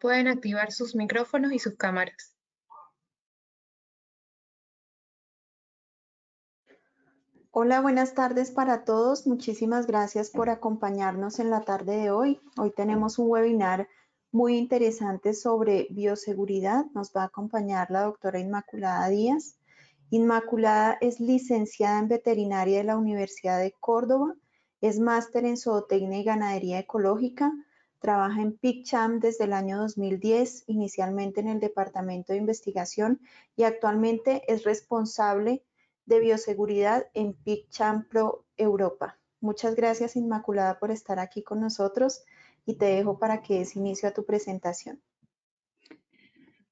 pueden activar sus micrófonos y sus cámaras. Hola, buenas tardes para todos. Muchísimas gracias por acompañarnos en la tarde de hoy. Hoy tenemos un webinar muy interesante sobre bioseguridad. Nos va a acompañar la doctora Inmaculada Díaz. Inmaculada es licenciada en veterinaria de la Universidad de Córdoba, es máster en zootecnia y ganadería ecológica, trabaja en PICCHAM desde el año 2010, inicialmente en el Departamento de Investigación y actualmente es responsable de bioseguridad en PICCHAM Pro Europa. Muchas gracias Inmaculada por estar aquí con nosotros y te dejo para que des inicio a tu presentación.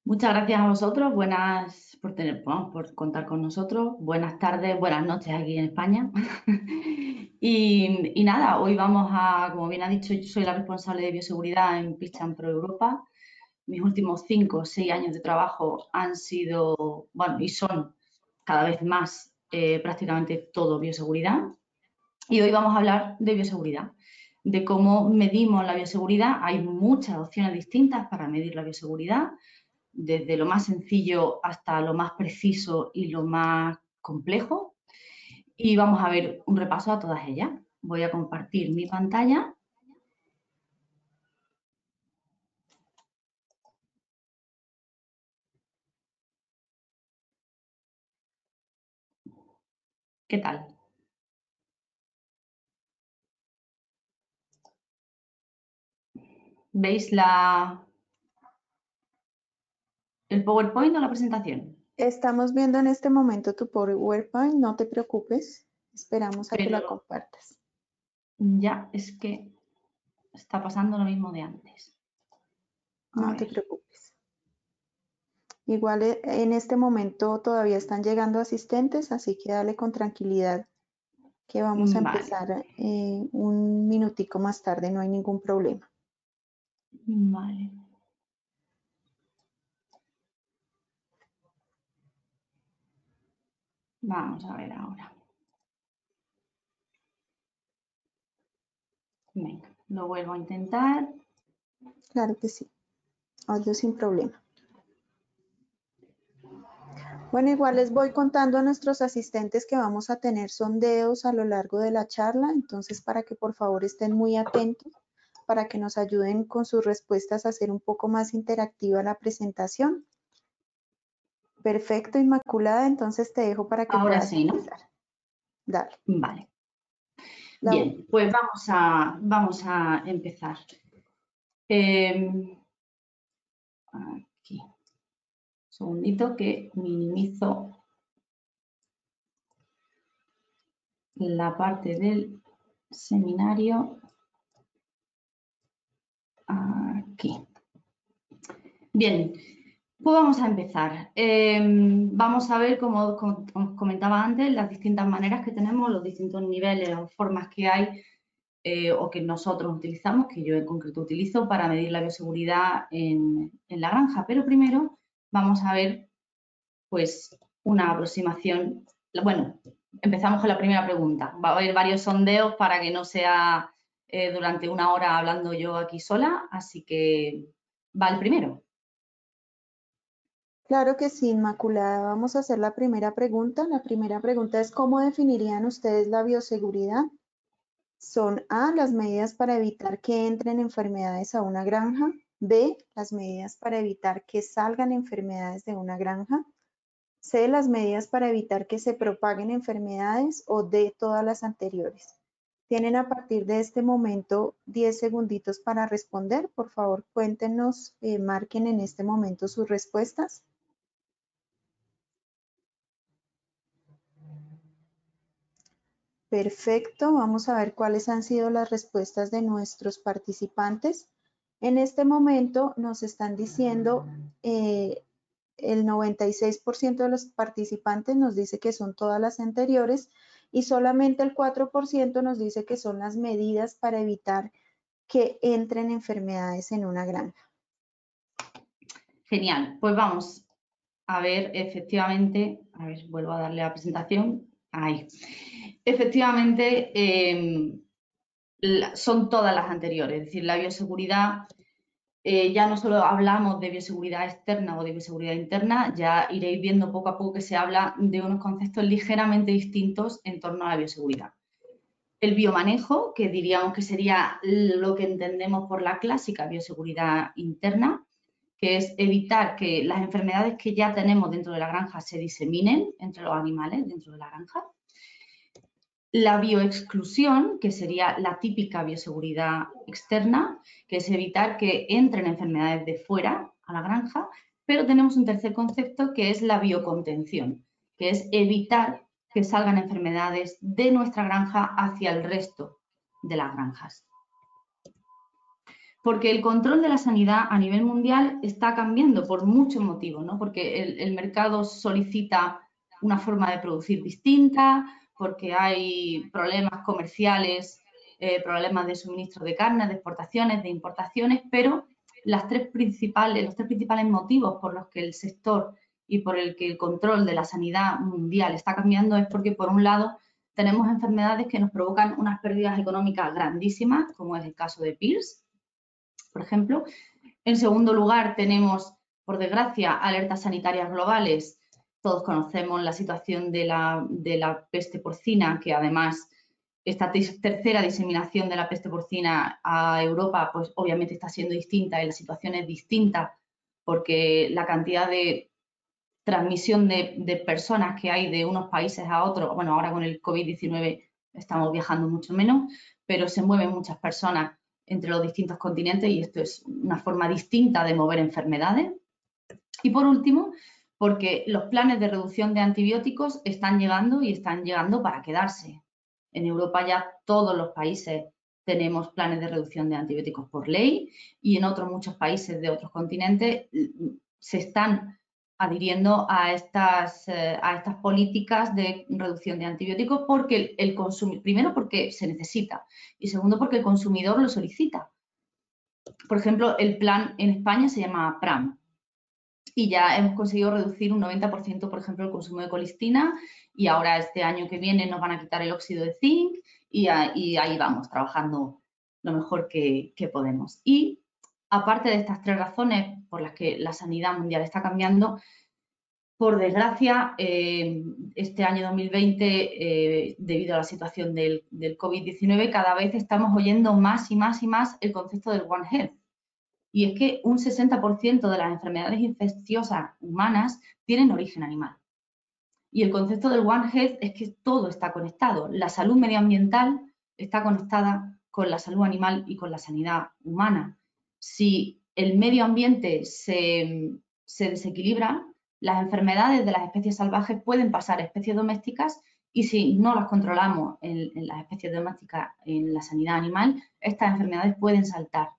Muchas gracias a vosotros, buenas por, tener, por contar con nosotros, buenas tardes, buenas noches aquí en España. y, y, nada, hoy vamos a, como bien ha dicho, yo soy la responsable de bioseguridad en PICCHAM Pro Europa. Mis últimos cinco o seis años de trabajo han sido, bueno, y son cada vez más eh, prácticamente todo bioseguridad. Y hoy vamos a hablar de bioseguridad, de cómo medimos la bioseguridad. Hay muchas opciones distintas para medir la bioseguridad, desde lo más sencillo hasta lo más preciso y lo más complejo. Y vamos a ver un repaso a todas ellas. Voy a compartir mi pantalla ¿Qué tal? ¿Veis la, el PowerPoint o la presentación? Estamos viendo en este momento tu PowerPoint, no te preocupes, esperamos a que la compartas. Ya, es que está pasando lo mismo de antes. no te preocupes. Igual eh, en este momento todavía están llegando asistentes, así que dale con tranquilidad que vamos a empezar eh, un minutico más tarde, no hay ningún problema. Vale. Vamos a ver ahora. Venga, lo vuelvo a intentar. Claro que sí. Audio sin problema. Bueno, igual les voy contando a nuestros asistentes que vamos a tener sondeos a lo largo de la charla, entonces para que por favor estén muy atentos, para que nos ayuden con sus respuestas a hacer un poco más interactiva la presentación. Perfecto, Inmaculada, entonces te dejo para que Ahora sí, ¿no? Dale. Vale. Bien, pues vamos a, vamos a empezar. Em, segundito que minimizo la parte del seminario aquí. Bien, pues vamos a empezar. Em, vamos a ver, como, os comentaba antes, las distintas maneras que tenemos, los distintos niveles o formas que hay eh, o que nosotros utilizamos, que yo en concreto utilizo para medir la bioseguridad en, en la granja. Pero primero vamos a ver pues una aproximación. Bueno, empezamos con la primera pregunta. Va a haber varios sondeos para que no sea eh, durante una hora hablando yo aquí sola, así que va el primero. Claro que sí, Inmaculada. Vamos a hacer la primera pregunta. La primera pregunta es, ¿cómo definirían ustedes la bioseguridad? Son A, las medidas para evitar que entren enfermedades a una granja. B, las medidas para evitar que salgan enfermedades de una granja. C, las medidas para evitar que se propaguen enfermedades o D, todas las anteriores. Tienen a partir de este momento 10 segunditos para responder. Por favor, cuéntenos, eh, marquen en este momento sus respuestas. Perfecto, vamos a ver cuáles han sido las respuestas de nuestros participantes. En este momento nos están diciendo, eh, el 96% de los participantes nos dice que son todas las anteriores y solamente el 4% nos dice que son las medidas para evitar que entren enfermedades en una granja. Genial, pues vamos a ver efectivamente, a ver, vuelvo a darle la presentación, ahí. Efectivamente, em, son todas las anteriores, es decir, la bioseguridad eh, ya no solo hablamos de bioseguridad externa o de bioseguridad interna, ya iréis viendo poco a poco que se habla de unos conceptos ligeramente distintos en torno a la bioseguridad. El biomanejo, que diríamos que sería lo que entendemos por la clásica bioseguridad interna, que es evitar que las enfermedades que ya tenemos dentro de la granja se diseminen entre los animales dentro de la granja. La bioexclusión, que sería la típica bioseguridad externa, que es evitar que entren enfermedades de fuera a la granja, pero tenemos un tercer concepto que es la biocontención, que es evitar que salgan enfermedades de nuestra granja hacia el resto de las granjas. Porque el control de la sanidad a nivel mundial está cambiando por muchos motivos, ¿no? Porque el, mercado solicita una forma de producir distinta, porque hay problemas comerciales, eh, problemas de suministro de carne, de exportaciones, de importaciones, pero las tres principales, los tres principales motivos por los que el sector y por el que el control de la sanidad mundial está cambiando es porque, por un lado, tenemos enfermedades que nos provocan unas pérdidas económicas grandísimas, como es el caso de PIRS, por ejemplo. En segundo lugar, tenemos, por desgracia, alertas sanitarias globales. Todos conocemos la situación de la, de la peste porcina, que además esta tercera diseminación de la peste porcina a Europa, pues obviamente está siendo distinta y la situación es distinta porque la cantidad de transmisión de, personas que hay de unos países a otros, bueno, ahora con el COVID-19 estamos viajando mucho menos, pero se mueven muchas personas entre los distintos continentes y esto es una forma distinta de mover enfermedades. Y por último, porque los planes de reducción de antibióticos están llegando y están llegando para quedarse. En Europa ya todos los países tenemos planes de reducción de antibióticos por ley y en otros muchos países de otros continentes se están adhiriendo a estas, eh, a estas políticas de reducción de antibióticos porque el, el primero porque se necesita y segundo porque el consumidor lo solicita. Por ejemplo, el plan en España se llama PRAM y ya hemos conseguido reducir un 90%, por ejemplo, el consumo de colistina y ahora este año que viene nos van a quitar el óxido de zinc y, ahí vamos trabajando lo mejor que, que podemos. Y aparte de estas tres razones por las que la sanidad mundial está cambiando, por desgracia, eh, este año 2020, eh, debido a la situación del, COVID-19, cada vez estamos oyendo más y más y más el concepto del One Health. Y es que un 60% de las enfermedades infecciosas humanas tienen origen animal. Y el concepto del One Health es que todo está conectado. La salud medioambiental está conectada con la salud animal y con la sanidad humana si el medio ambiente se, desequilibra, las enfermedades de las especies salvajes pueden pasar a especies domésticas y si no las controlamos en, las especies domésticas, en la sanidad animal, estas enfermedades pueden saltar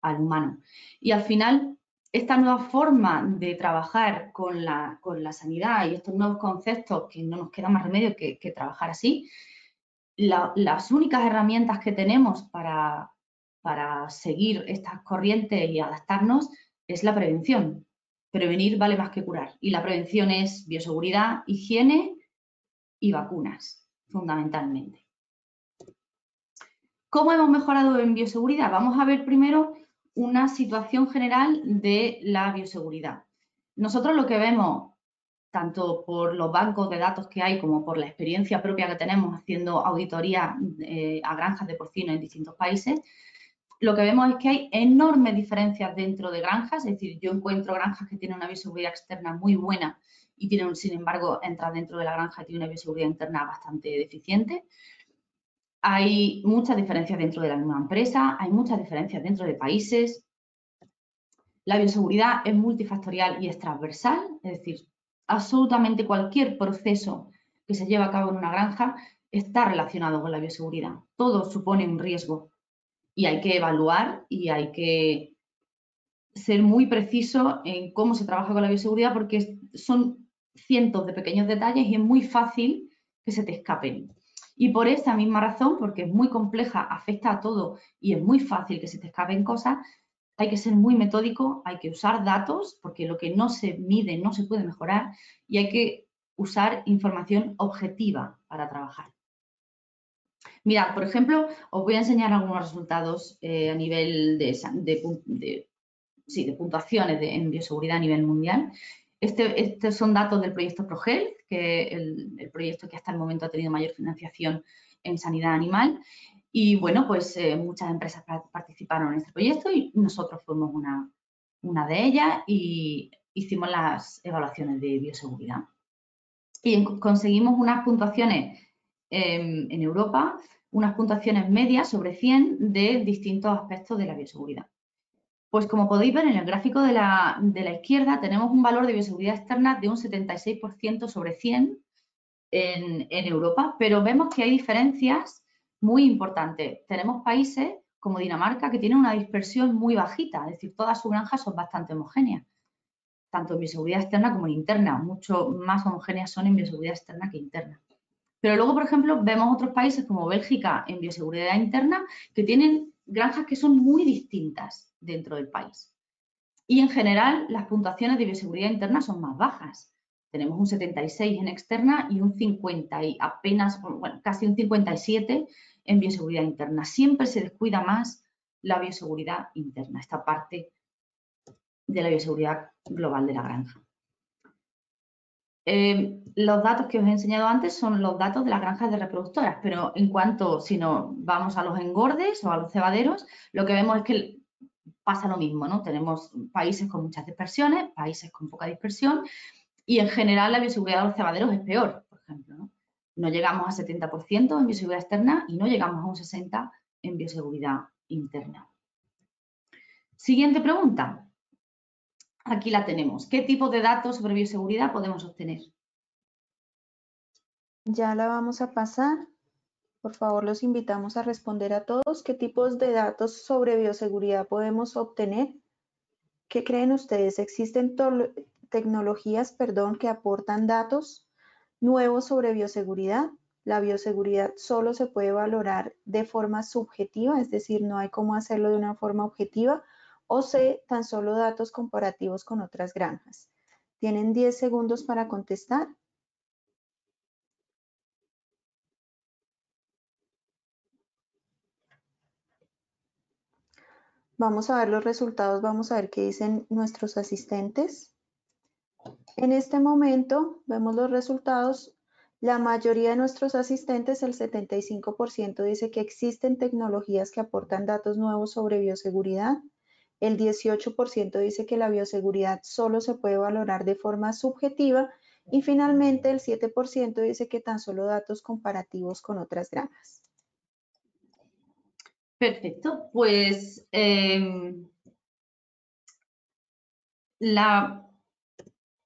al humano. Y al final, esta nueva forma de trabajar con la, sanidad y estos nuevos conceptos, que no nos queda más remedio que, trabajar así, las únicas herramientas que tenemos para, para seguir estas corrientes y adaptarnos es la prevención. Prevenir vale más que curar. Y la prevención es bioseguridad, higiene y vacunas, fundamentalmente. ¿Cómo hemos mejorado en bioseguridad? Vamos a ver primero una situación general de la bioseguridad. Nosotros lo que vemos, tanto por los bancos de datos que hay como por la experiencia propia que tenemos haciendo auditoría eh, a granjas de porcino en distintos países, lo que vemos es que hay enormes diferencias dentro de granjas, es decir, yo encuentro granjas que tienen una bioseguridad externa muy buena y tienen, sin embargo, entrar dentro de la granja y tienen una bioseguridad interna bastante deficiente. Hay muchas diferencias dentro de la misma empresa, hay muchas diferencias dentro de países. La bioseguridad es multifactorial y es transversal, es decir, absolutamente cualquier proceso que se lleva a cabo en una granja está relacionado con la bioseguridad. Todo supone un riesgo y hay que evaluar y hay que ser muy preciso en cómo se trabaja con la bioseguridad porque son cientos de pequeños detalles y es muy fácil que se te escapen. Y por esa misma razón, porque es muy compleja, afecta a todo y es muy fácil que se te escapen cosas, hay que ser muy metódico, hay que usar datos, porque lo que no se mide no se puede mejorar, y hay que usar información objetiva para trabajar. Mirad, por ejemplo, os voy a enseñar algunos resultados eh, a nivel de, sí, de puntuaciones en bioseguridad a nivel mundial. Este, estos son datos del proyecto ProHealth, que es el, proyecto que hasta el momento ha tenido mayor financiación en sanidad animal. Y bueno, pues eh, muchas empresas participaron en este proyecto y nosotros fuimos una, una de ellas y hicimos las evaluaciones de bioseguridad. Y conseguimos unas puntuaciones em, en Europa, unas puntuaciones medias sobre 100 de distintos aspectos de la bioseguridad. Pues como podéis ver en el gráfico de la, izquierda tenemos un valor de bioseguridad externa de un 76% sobre 100 en, en Europa, pero vemos que hay diferencias muy importantes. Tenemos países como Dinamarca que tienen una dispersión muy bajita, es decir, todas sus granjas son bastante homogéneas tanto en bioseguridad externa como en interna. Mucho más homogéneas son en bioseguridad externa que interna. Pero luego, por ejemplo, vemos otros países como Bélgica en bioseguridad interna que tienen granjas que son muy distintas dentro del país. Y en general, las puntuaciones de bioseguridad interna son más bajas. Tenemos un 76 en externa y un 50 y apenas, bueno, casi un 57 en bioseguridad interna. Siempre se descuida más la bioseguridad interna, esta parte de la bioseguridad global de la granja. Eh, los datos que os he enseñado antes son los datos de las granjas de reproductoras, pero en cuanto, si no vamos a los engordes o a los cebaderos, lo que vemos es que pasa lo mismo, ¿no? Tenemos países con muchas dispersiones, países con poca dispersión y en general la bioseguridad de los cebaderos es peor, por ejemplo, ¿no? No llegamos a 70% en bioseguridad externa y no llegamos a un 60% en bioseguridad interna. Siguiente pregunta. Aquí la tenemos. ¿Qué tipo de datos sobre bioseguridad podemos obtener? Ya la vamos a pasar. Por favor, los invitamos a responder a todos. ¿Qué tipos de datos sobre bioseguridad podemos obtener? ¿Qué creen ustedes? ¿Existen tecnologías perdón, que aportan datos nuevos sobre bioseguridad? La bioseguridad solo se puede valorar de forma subjetiva, es decir, no hay cómo hacerlo de una forma objetiva o C, tan solo datos comparativos con otras granjas. Tienen 10 segundos para contestar. Vamos a ver los resultados, vamos a ver qué dicen nuestros asistentes. En este momento vemos los resultados. La mayoría de nuestros asistentes, el 75%, dice que existen tecnologías que aportan datos nuevos sobre bioseguridad. El 18% dice que la bioseguridad solo se puede valorar de forma subjetiva y finalmente el 7% dice que tan solo datos comparativos con otras granjas. Perfecto, pues em, la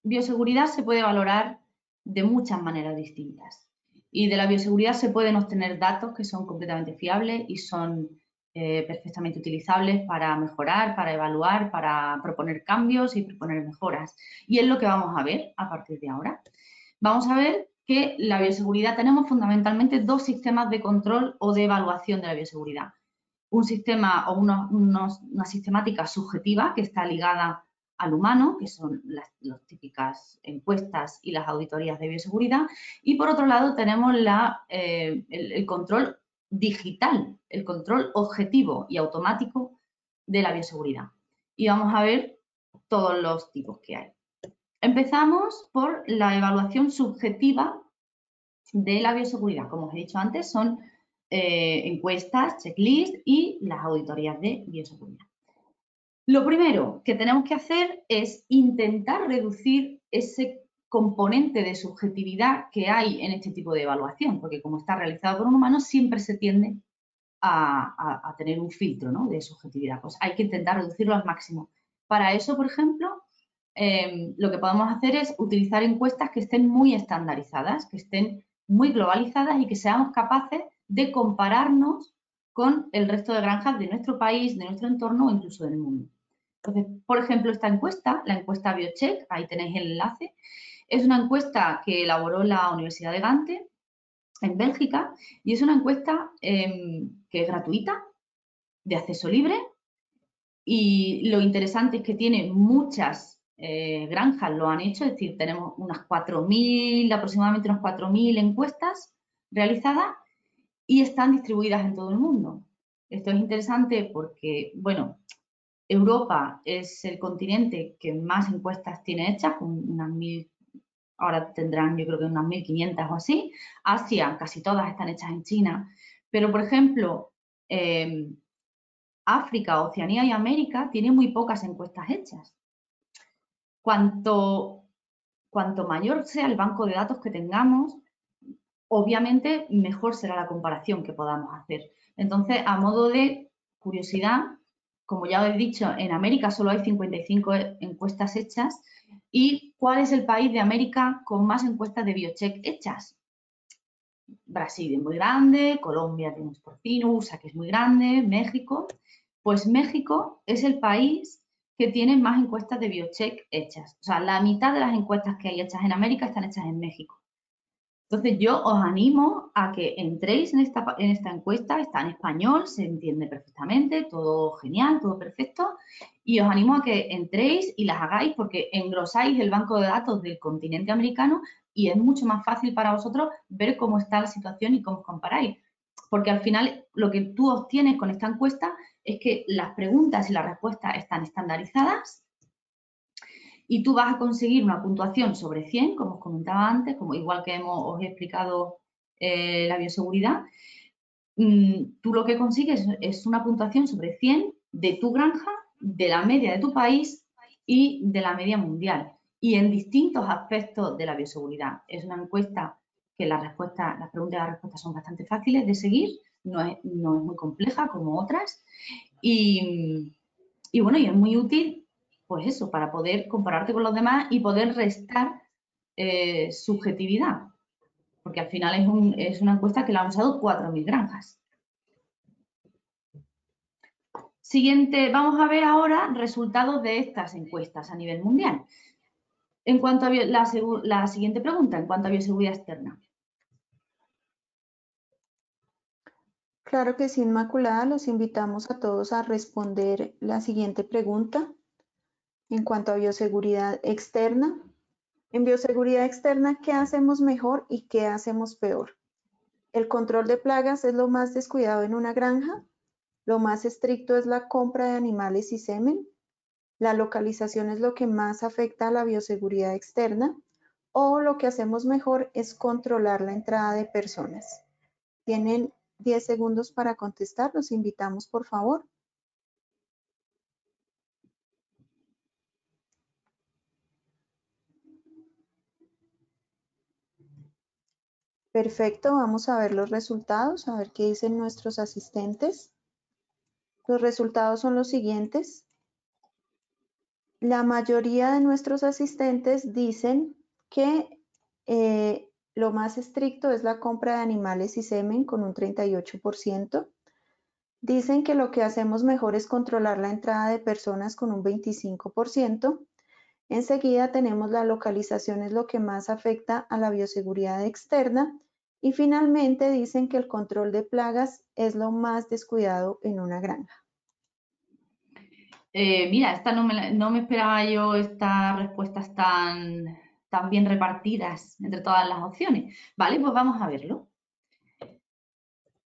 bioseguridad se puede valorar de muchas maneras distintas y de la bioseguridad se pueden obtener datos que son completamente fiables y son eh, perfectamente utilizables para mejorar, para evaluar, para proponer cambios y proponer mejoras. Y es lo que vamos a ver a partir de ahora. Vamos a ver que la bioseguridad tenemos fundamentalmente dos sistemas de control o de evaluación de la bioseguridad. Un sistema o una sistemática subjetiva que está ligada al humano, que son las, típicas encuestas y las auditorías de bioseguridad. Y por otro lado tenemos eh, el control digital, el control objetivo y automático de la bioseguridad. Y vamos a ver todos los tipos que hay. Empezamos por la evaluación subjetiva de la bioseguridad. Como os he dicho antes, son eh, encuestas, checklists y las auditorías de bioseguridad. Lo primero que tenemos que hacer es intentar reducir ese componente de subjetividad que hay en este tipo de evaluación, porque como está realizado por un humano, siempre se tiende a, tener un filtro de subjetividad. Pues hay que intentar reducirlo al máximo. Para eso, por ejemplo, em, lo que podemos hacer es utilizar encuestas que estén muy estandarizadas, que estén muy globalizadas y que seamos capaces de compararnos con el resto de granjas de nuestro país, de nuestro entorno o incluso del mundo. Entonces, por ejemplo, esta encuesta, la encuesta BioCheck, ahí tenéis el enlace, es una encuesta que elaboró la Universidad de Gante en Bélgica y es una encuesta em, que es gratuita, de acceso libre y lo interesante es que tiene muchas eh, granjas, lo han hecho, es decir, tenemos unas 4.000, aproximadamente unas 4.000 encuestas realizadas y están distribuidas en todo el mundo. Esto es interesante porque, bueno, Europa es el continente que más encuestas tiene hechas, con unas mil, ahora tendrán yo creo que unas 1.500 o así. Asia, casi todas están hechas en China. Pero, por ejemplo, em, África, Oceanía y América tienen muy pocas encuestas hechas. Cuanto, cuanto mayor sea el banco de datos que tengamos, obviamente mejor será la comparación que podamos hacer. Entonces, a modo de curiosidad, como ya os he dicho, en América solo hay 55 encuestas hechas. ¿Y cuál es el país de América con más encuestas de biocheck hechas? Brasil es muy grande, Colombia tiene un porcino, USA que es muy grande, México. Pues México es el país que tiene más encuestas de biocheck hechas. O sea, la mitad de las encuestas que hay hechas en América están hechas en México. Entonces yo os animo a que entréis en esta, en esta encuesta, está en español, se entiende perfectamente, todo genial, todo perfecto, y os animo a que entréis y las hagáis porque engrosáis el banco de datos del continente americano y es mucho más fácil para vosotros ver cómo está la situación y cómo comparáis. Porque al final lo que tú obtienes con esta encuesta es que las preguntas y las respuestas están estandarizadas y tú vas a conseguir una puntuación sobre 100, como os comentaba antes, como igual que hemos, os he explicado eh, la bioseguridad, mm, tú lo que consigues es una puntuación sobre 100 de tu granja, de la media de tu país y de la media mundial. Y en distintos aspectos de la bioseguridad. Es una encuesta que las respuestas, las preguntas y las respuestas son bastante fáciles de seguir, no es, no es muy compleja como otras. Y, y bueno, y es muy útil pues eso, para poder compararte con los demás y poder restar eh, subjetividad. Porque al final es, una encuesta que la han usado 4.000 granjas. Siguiente, vamos a ver ahora resultados de estas encuestas a nivel mundial. En cuanto a la, la siguiente pregunta, en cuanto a bioseguridad externa. Claro que sí, Inmaculada, los invitamos a todos a responder la siguiente pregunta. En cuanto a bioseguridad externa, en bioseguridad externa, ¿qué hacemos mejor y qué hacemos peor? El control de plagas es lo más descuidado en una granja. Lo más estricto es la compra de animales y semen. La localización es lo que más afecta a la bioseguridad externa. O lo que hacemos mejor es controlar la entrada de personas. Tienen 10 segundos para contestar. Los invitamos, por favor. Perfecto, vamos a ver los resultados, a ver qué dicen nuestros asistentes. Los resultados son los siguientes. La mayoría de nuestros asistentes dicen que eh, lo más estricto es la compra de animales y semen con un 38%. Dicen que lo que hacemos mejor es controlar la entrada de personas con un 25%. Enseguida tenemos la localización es lo que más afecta a la bioseguridad externa y finalmente dicen que el control de plagas es lo más descuidado en una granja. Eh, mira, esta no me, esperaba yo estas respuestas tan, tan bien repartidas entre todas las opciones. Vale, pues vamos a verlo.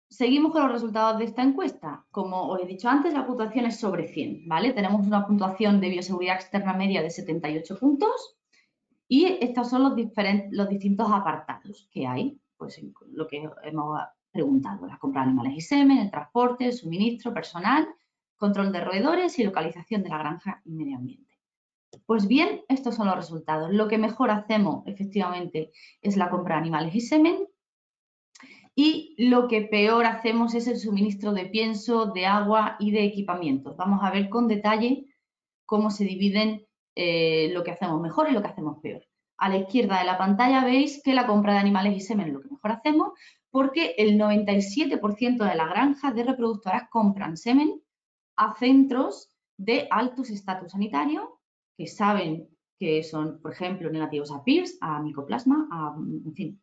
Seguimos con los resultados de esta encuesta. Como os he dicho antes, la puntuación es sobre 100, ¿vale? Tenemos una puntuación de bioseguridad externa media de 78 puntos y estos son los, diferentes, los distintos apartados que hay pues lo que hemos preguntado, la compra de animales y semen, el transporte, el suministro, personal, control de roedores y localización de la granja y medio ambiente. Pues bien, estos son los resultados. Lo que mejor hacemos efectivamente es la compra de animales y semen y lo que peor hacemos es el suministro de pienso, de agua y de equipamientos. Vamos a ver con detalle cómo se dividen eh, lo que hacemos mejor y lo que hacemos peor a la izquierda de la pantalla veis que la compra de animales y semen es lo que mejor hacemos porque el 97% de las granjas de reproductoras compran semen a centros de altos estatus sanitario que saben que son, por ejemplo, negativos a PIRS, a micoplasma, a, en fin,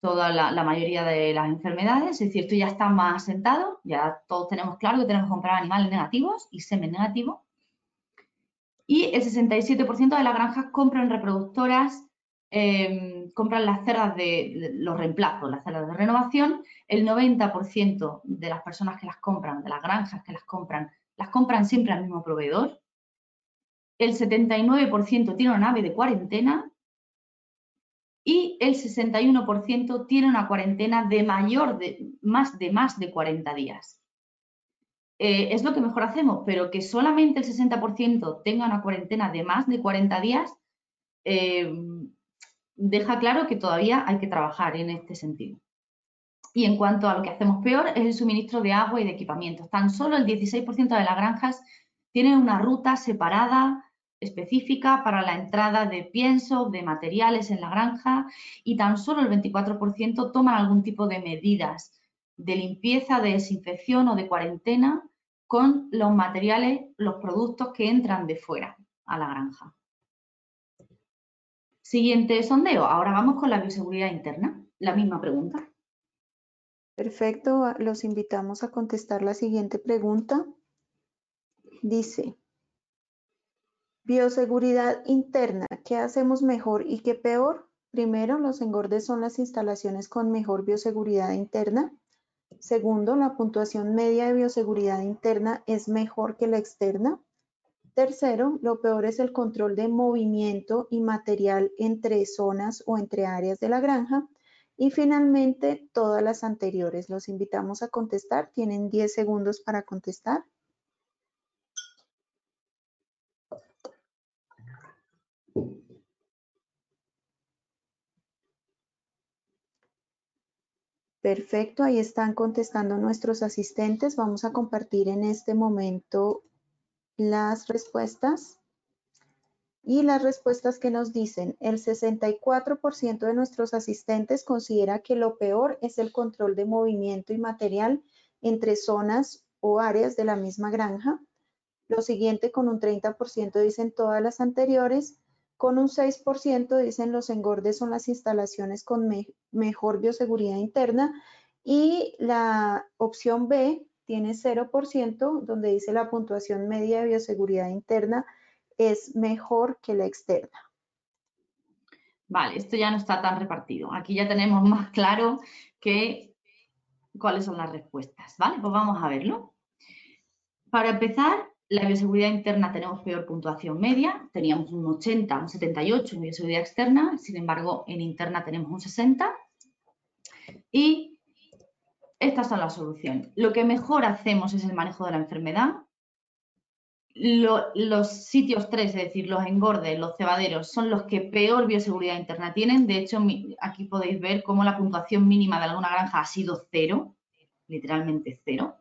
toda la, mayoría de las enfermedades. Es decir, esto ya está más asentado, ya todos tenemos claro que tenemos que comprar animales negativos y semen negativo. Y el 67% de las granjas compran reproductoras Em, compran las cerdas de, los reemplazos, las cerdas de renovación. El 90% de las personas que las compran, de las granjas que las compran, las compran siempre al mismo proveedor. El 79% tiene una nave de cuarentena y el 61% tiene una cuarentena de mayor de más de más de 40 días. Eh, es lo que mejor hacemos, pero que solamente el 60% tenga una cuarentena de más de 40 días, eh, deja claro que todavía hay que trabajar en este sentido. Y en cuanto a lo que hacemos peor, es el suministro de agua y de equipamientos. Tan solo el 16% de las granjas tienen una ruta separada específica para la entrada de pienso, de materiales en la granja y tan solo el 24% toman algún tipo de medidas de limpieza, de desinfección o de cuarentena con los materiales, los productos que entran de fuera a la granja. Siguiente sondeo. Ahora vamos con la bioseguridad interna. La misma pregunta. Perfecto. Los invitamos a contestar la siguiente pregunta. Dice, bioseguridad interna, ¿qué hacemos mejor y qué peor? Primero, los engordes son las instalaciones con mejor bioseguridad interna. Segundo, la puntuación media de bioseguridad interna es mejor que la externa. Tercero, lo peor es el control de movimiento y material entre zonas o entre áreas de la granja. Y finalmente, todas las anteriores. Los invitamos a contestar. Tienen 10 segundos para contestar. Perfecto, ahí están contestando nuestros asistentes. Vamos a compartir en este momento las respuestas. Y las respuestas que nos dicen, el 64% de nuestros asistentes considera que lo peor es el control de movimiento y material entre zonas o áreas de la misma granja. Lo siguiente, con un 30% dicen todas las anteriores con un 6% dicen los engordes son las instalaciones con mejor bioseguridad interna y la opción B tiene 0%, donde dice la puntuación media de bioseguridad interna es mejor que la externa. Vale, esto ya no está tan repartido. Aquí ya tenemos más claro que cuáles son las respuestas, ¿vale? Pues vamos a verlo. Para empezar, la bioseguridad interna tenemos peor puntuación media, teníamos un 80, un 78 en bioseguridad externa, sin embargo en interna tenemos un 60. Y estas son las soluciones. Lo que mejor hacemos es el manejo de la enfermedad. los sitios 3, es decir, los engordes, los cebaderos, son los que peor bioseguridad interna tienen. De hecho, aquí podéis ver cómo la puntuación mínima de alguna granja ha sido cero, literalmente cero.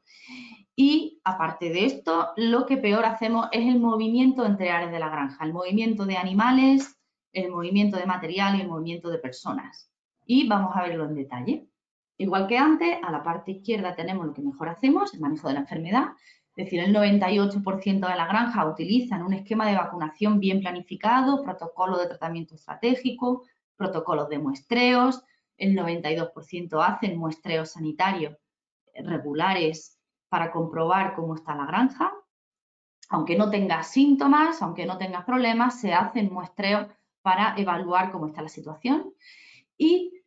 Y aparte de esto, lo que peor hacemos es el movimiento entre áreas de la granja, el movimiento de animales, el movimiento de material y el movimiento de personas. Y vamos a verlo en detalle. Igual que antes, a la parte izquierda tenemos lo que mejor hacemos, el manejo de la enfermedad. Es decir, el 98% de la granja utilizan un esquema de vacunación bien planificado, protocolo de tratamiento estratégico, protocolos de muestreos. El 92% hacen muestreos sanitarios regulares para comprobar cómo está la granja. Aunque no tengas síntomas, aunque no tengas problemas, se hacen muestreos para evaluar cómo está la situación. Y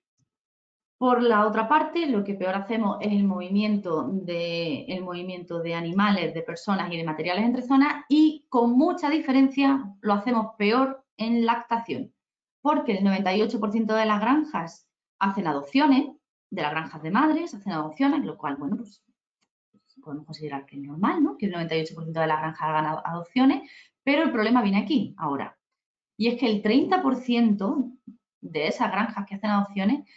por la otra parte, lo que peor hacemos es el movimiento de, movimiento de animales, de personas y de materiales entre zonas y con mucha diferencia lo hacemos peor en lactación, porque el 98% de las granjas hacen adopciones, de las granjas de madres hacen adopciones, lo cual, bueno, pues podemos considerar que es normal, ¿no? que el 98% de las granjas hagan adopciones, pero el problema viene aquí, ahora. Y es que el 30% de esas granjas que hacen adopciones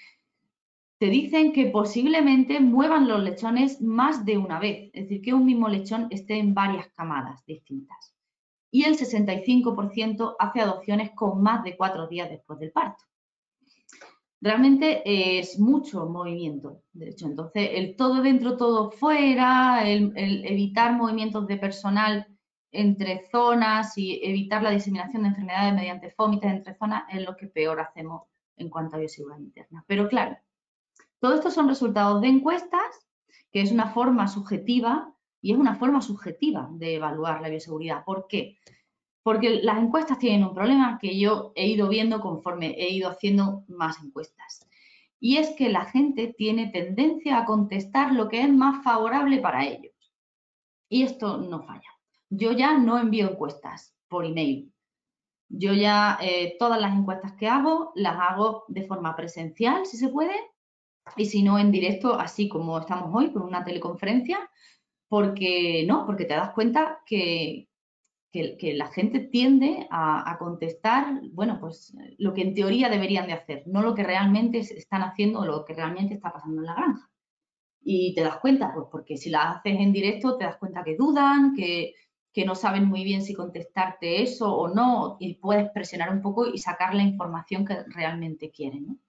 te dicen que posiblemente muevan los lechones más de una vez, es decir, que un mismo lechón esté en varias camadas distintas. Y el 65% hace adopciones con más de cuatro días después del parto realmente es mucho movimiento, de hecho. Entonces, el todo dentro, todo fuera, el, evitar movimientos de personal entre zonas y evitar la diseminación de enfermedades mediante fómites entre zonas es lo que peor hacemos en cuanto a bioseguridad interna. Pero claro, todo esto son resultados de encuestas, que es una forma subjetiva y es una forma subjetiva de evaluar la bioseguridad. ¿Por qué? Porque las encuestas tienen un problema que yo he ido viendo conforme he ido haciendo más encuestas. Y es que la gente tiene tendencia a contestar lo que es más favorable para ellos. Y esto no falla. Yo ya no envío encuestas por email. Yo ya eh, todas las encuestas que hago las hago de forma presencial, si se puede, y si no en directo, así como estamos hoy, con una teleconferencia, porque no, porque te das cuenta que, que, la gente tiende a, contestar, bueno, pues lo que en teoría deberían de hacer, no lo que realmente están haciendo o lo que realmente está pasando en la granja. Y te das cuenta, pues porque si la haces en directo, te das cuenta que dudan, que, no saben muy bien si contestarte eso o no, y puedes presionar un poco y sacar la información que realmente quieren.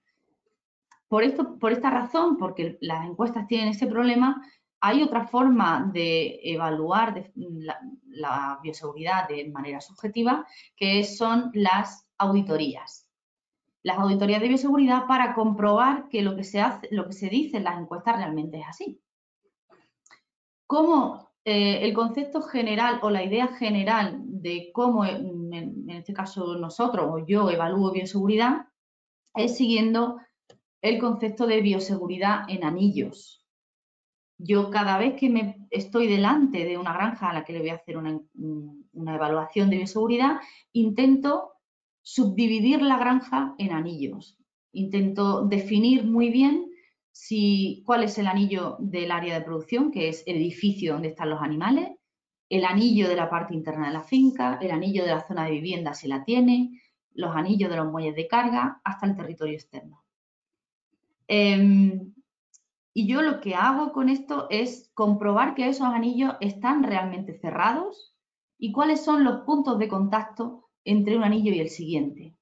Por, esta razón, porque las encuestas tienen ese problema, hay otra forma de evaluar la, bioseguridad de manera subjetiva, que son las auditorías. Las auditorías de bioseguridad para comprobar que lo que se, hace, lo que se dice en las encuestas realmente es así. Cómo eh, el concepto general o la idea general de cómo, en, en este caso nosotros o yo evalúo bioseguridad, es siguiendo el concepto de bioseguridad en anillos yo cada vez que me estoy delante de una granja a la que le voy a hacer una, evaluación de bioseguridad, intento subdividir la granja en anillos. Intento definir muy bien si, cuál es el anillo del área de producción, que es el edificio donde están los animales, el anillo de la parte interna de la finca, el anillo de la zona de vivienda si la tiene, los anillos de los muelles de carga, hasta el territorio externo. Em, y yo lo que hago con esto es comprobar que esos anillos están realmente cerrados y cuáles son los puntos de contacto entre un anillo y el siguiente.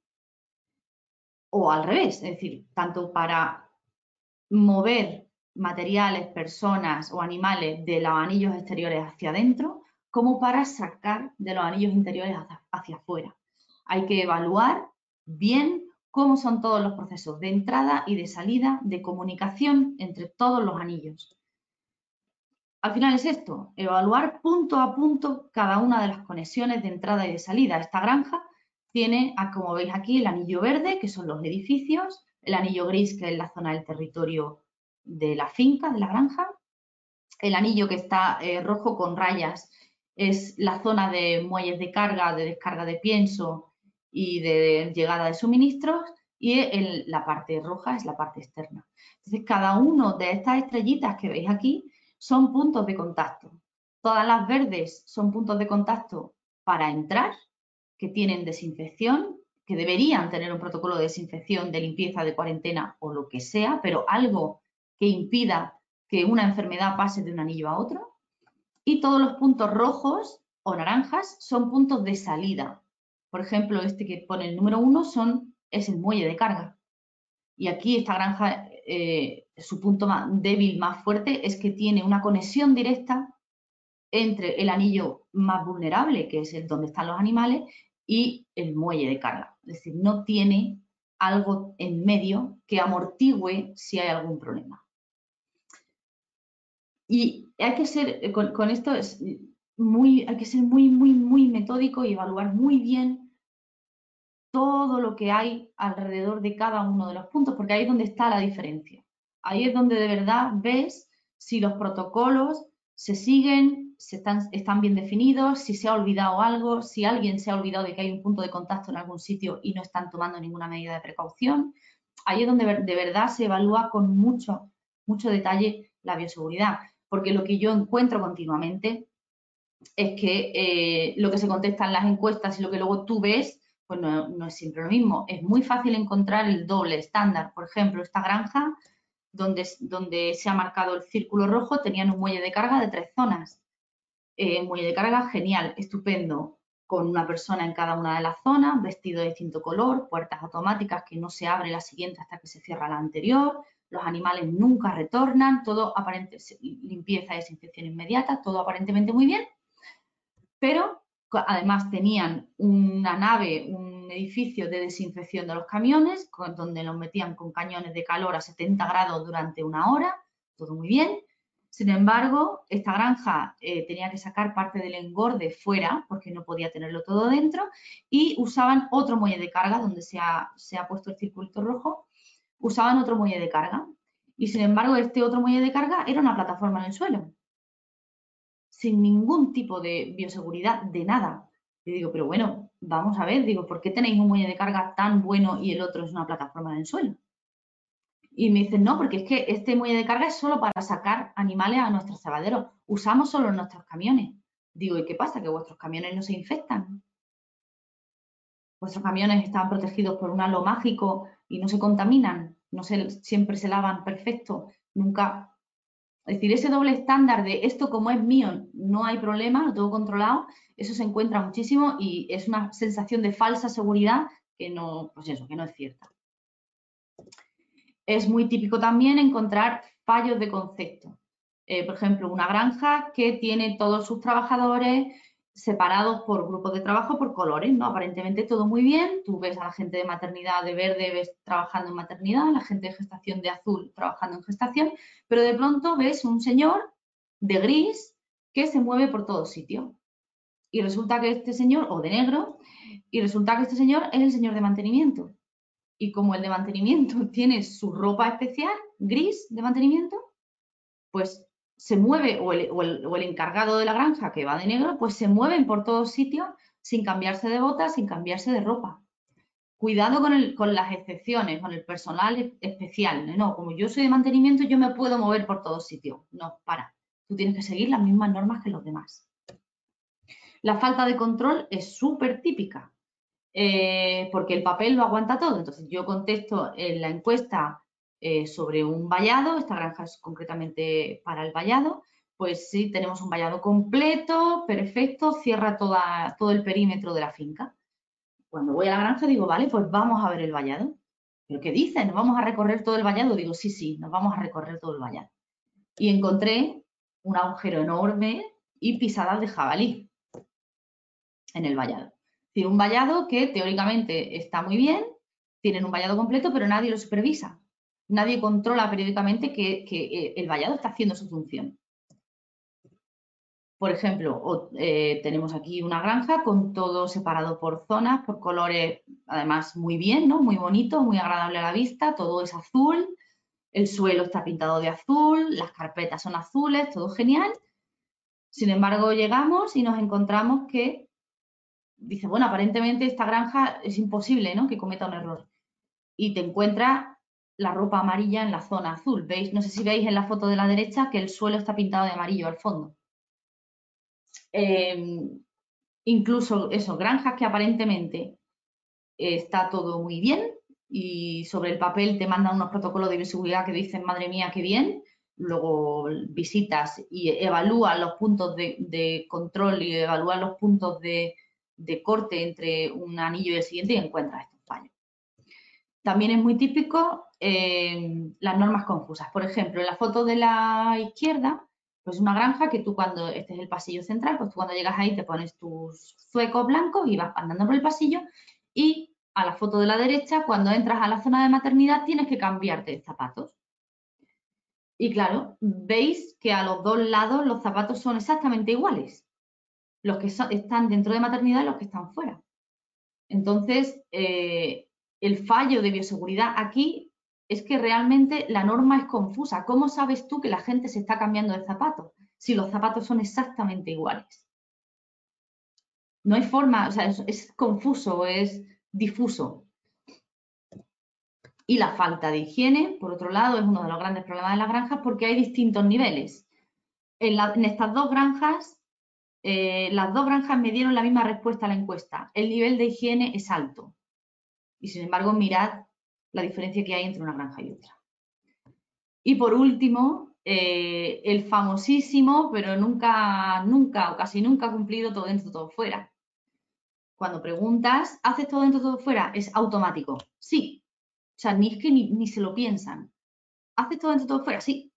O al revés, es decir, tanto para mover materiales, personas o animales de los anillos exteriores hacia adentro, como para sacar de los anillos interiores hacia, hacia afuera. Hay que evaluar bien cómo son todos los procesos de entrada y de salida, de comunicación entre todos los anillos. Al final es esto, evaluar punto a punto cada una de las conexiones de entrada y de salida. Esta granja tiene, ah, como veis aquí, el anillo verde, que son los edificios, el anillo gris, que es la zona del territorio de la finca, de la granja, el anillo que está eh, rojo con rayas es la zona de muelles de carga, de descarga de pienso y de llegada de suministros y la parte roja es la parte externa. Entonces, cada uno de estas estrellitas que veis aquí son puntos de contacto. Todas las verdes son puntos de contacto para entrar, que tienen desinfección, que deberían tener un protocolo de desinfección, de limpieza, de cuarentena o lo que sea, pero algo que impida que una enfermedad pase de un anillo a otro. Y todos los puntos rojos o naranjas son puntos de salida, por ejemplo, este que pone el número uno son, es el muelle de carga. Y aquí esta granja, eh, su punto más débil, más fuerte, es que tiene una conexión directa entre el anillo más vulnerable, que es el donde están los animales, y el muelle de carga. Es decir, no tiene algo en medio que amortigüe si hay algún problema. Y hay que ser, con, con esto es muy, hay que ser muy, muy, muy metódico y evaluar muy bien todo lo que hay alrededor de cada uno de los puntos, porque ahí es donde está la diferencia. Ahí es donde de verdad ves si los protocolos se siguen, se están, bien definidos, si se ha olvidado algo, si alguien se ha olvidado de que hay un punto de contacto en algún sitio y no están tomando ninguna medida de precaución. Ahí es donde de verdad se evalúa con mucho, mucho detalle la bioseguridad, porque lo que yo encuentro continuamente es que eh, lo que se contesta en las encuestas y lo que luego tú ves pues no, es siempre lo mismo. Es muy fácil encontrar el doble estándar. Por ejemplo, esta granja donde, se ha marcado el círculo rojo tenían un muelle de carga de tres zonas. Eh, muelle de carga genial, estupendo, con una persona en cada una de las zonas, vestido de distinto color, puertas automáticas que no se abre la siguiente hasta que se cierra la anterior, los animales nunca retornan, todo aparente, limpieza y desinfección inmediata, todo aparentemente muy bien, pero Además tenían una nave, un edificio de desinfección de los camiones, donde los metían con cañones de calor a 70 grados durante una hora, todo muy bien. Sin embargo, esta granja eh, tenía que sacar parte del engorde fuera porque no podía tenerlo todo dentro y usaban otro muelle de carga donde se ha, se ha puesto el circuito rojo, usaban otro muelle de carga. Y sin embargo, este otro muelle de carga era una plataforma en el suelo sin ningún tipo de bioseguridad, de nada. Y digo, pero bueno, vamos a ver, digo, ¿por qué tenéis un muelle de carga tan bueno y el otro es una plataforma de suelo? Y me dicen, no, porque es que este muelle de carga es solo para sacar animales a nuestros cebaderos. Usamos solo nuestros camiones. Digo, ¿y qué pasa? ¿Que vuestros camiones no se infectan? ¿Vuestros camiones están protegidos por un halo mágico y no se contaminan? ¿No se, siempre se lavan perfecto? Nunca es decir, ese doble estándar de esto como es mío, no hay problema, lo tengo controlado, eso se encuentra muchísimo y es una sensación de falsa seguridad que no, pues eso, que no es cierta. Es muy típico también encontrar fallos de concepto. Eh, por ejemplo, una granja que tiene todos sus trabajadores separados por grupos de trabajo por colores, ¿no? Aparentemente todo muy bien, tú ves a la gente de maternidad de verde ves trabajando en maternidad, a la gente de gestación de azul trabajando en gestación, pero de pronto ves un señor de gris que se mueve por todo sitio. Y resulta que este señor, o de negro, y resulta que este señor es el señor de mantenimiento. Y como el de mantenimiento tiene su ropa especial, gris de mantenimiento, pues se mueve, o el, encargado de la granja que va de negro, pues se mueven por todos sitios sin cambiarse de botas, sin cambiarse de ropa. Cuidado con, con las excepciones, con el personal especial. No, como yo soy de mantenimiento, yo me puedo mover por todos sitios. No, para. Tú tienes que seguir las mismas normas que los demás. La falta de control es súper típica, eh, porque el papel lo aguanta todo. Entonces, yo contesto en la encuesta eh, sobre un vallado, esta granja es concretamente para el vallado, pues sí, tenemos un vallado completo, perfecto, cierra todo el perímetro de la finca. Cuando voy a la granja digo, vale, pues vamos a ver el vallado. ¿Pero qué dices? ¿Nos vamos a recorrer todo el vallado? Digo, sí, sí, nos vamos a recorrer todo el vallado. Y encontré un agujero enorme y pisadas de jabalí en el vallado. Es decir, un vallado que teóricamente está muy bien, tienen un vallado completo, pero nadie lo supervisa nadie controla periódicamente que, eh, el vallado está haciendo su función. Por ejemplo, eh, tenemos aquí una granja con todo separado por zonas, por colores, además muy bien, ¿no? Muy bonito, muy agradable a la vista, todo es azul, el suelo está pintado de azul, las carpetas son azules, todo genial. Sin embargo, llegamos y nos encontramos que dice, bueno, aparentemente esta granja es imposible, ¿no? Que cometa un error. Y te encuentras la ropa amarilla en la zona azul. ¿Veis? No sé si veis en la foto de la derecha que el suelo está pintado de amarillo al fondo. Em, incluso eso, granjas que aparentemente está todo muy bien y sobre el papel te mandan unos protocolos de bioseguridad que dicen, madre mía, qué bien. Luego visitas y evalúas los puntos de, control y evalúas los puntos de, de corte entre un anillo y el siguiente y encuentras estos fallos. También es muy típico eh, las normas confusas. Por ejemplo, en la foto de la izquierda, pues una granja que tú cuando, este es el pasillo central, pues tú cuando llegas ahí te pones tus zuecos blancos y vas andando por el pasillo y a la foto de la derecha, cuando entras a la zona de maternidad tienes que cambiarte de zapatos. Y claro, veis que a los dos lados los zapatos son exactamente iguales. Los que están dentro de maternidad y los que están fuera. Entonces, eh, el fallo de bioseguridad aquí es que realmente la norma es confusa. ¿Cómo sabes tú que la gente se está cambiando de zapatos si los zapatos son exactamente iguales? No hay forma, o sea, es, confuso, es difuso. Y la falta de higiene, por otro lado, es uno de los grandes problemas de las granjas porque hay distintos niveles. En, estas dos granjas, eh, las dos granjas me dieron la misma respuesta a la encuesta. El nivel de higiene es alto. Y sin embargo, mirad la diferencia que hay entre una granja y otra. Y por último, eh, el famosísimo, pero nunca, nunca o casi nunca cumplido todo dentro, todo fuera. Cuando preguntas, ¿haces todo dentro, todo fuera? Es automático. Sí. O sea, ni es que ni, se lo piensan. ¿Haces todo dentro, todo fuera? Sí.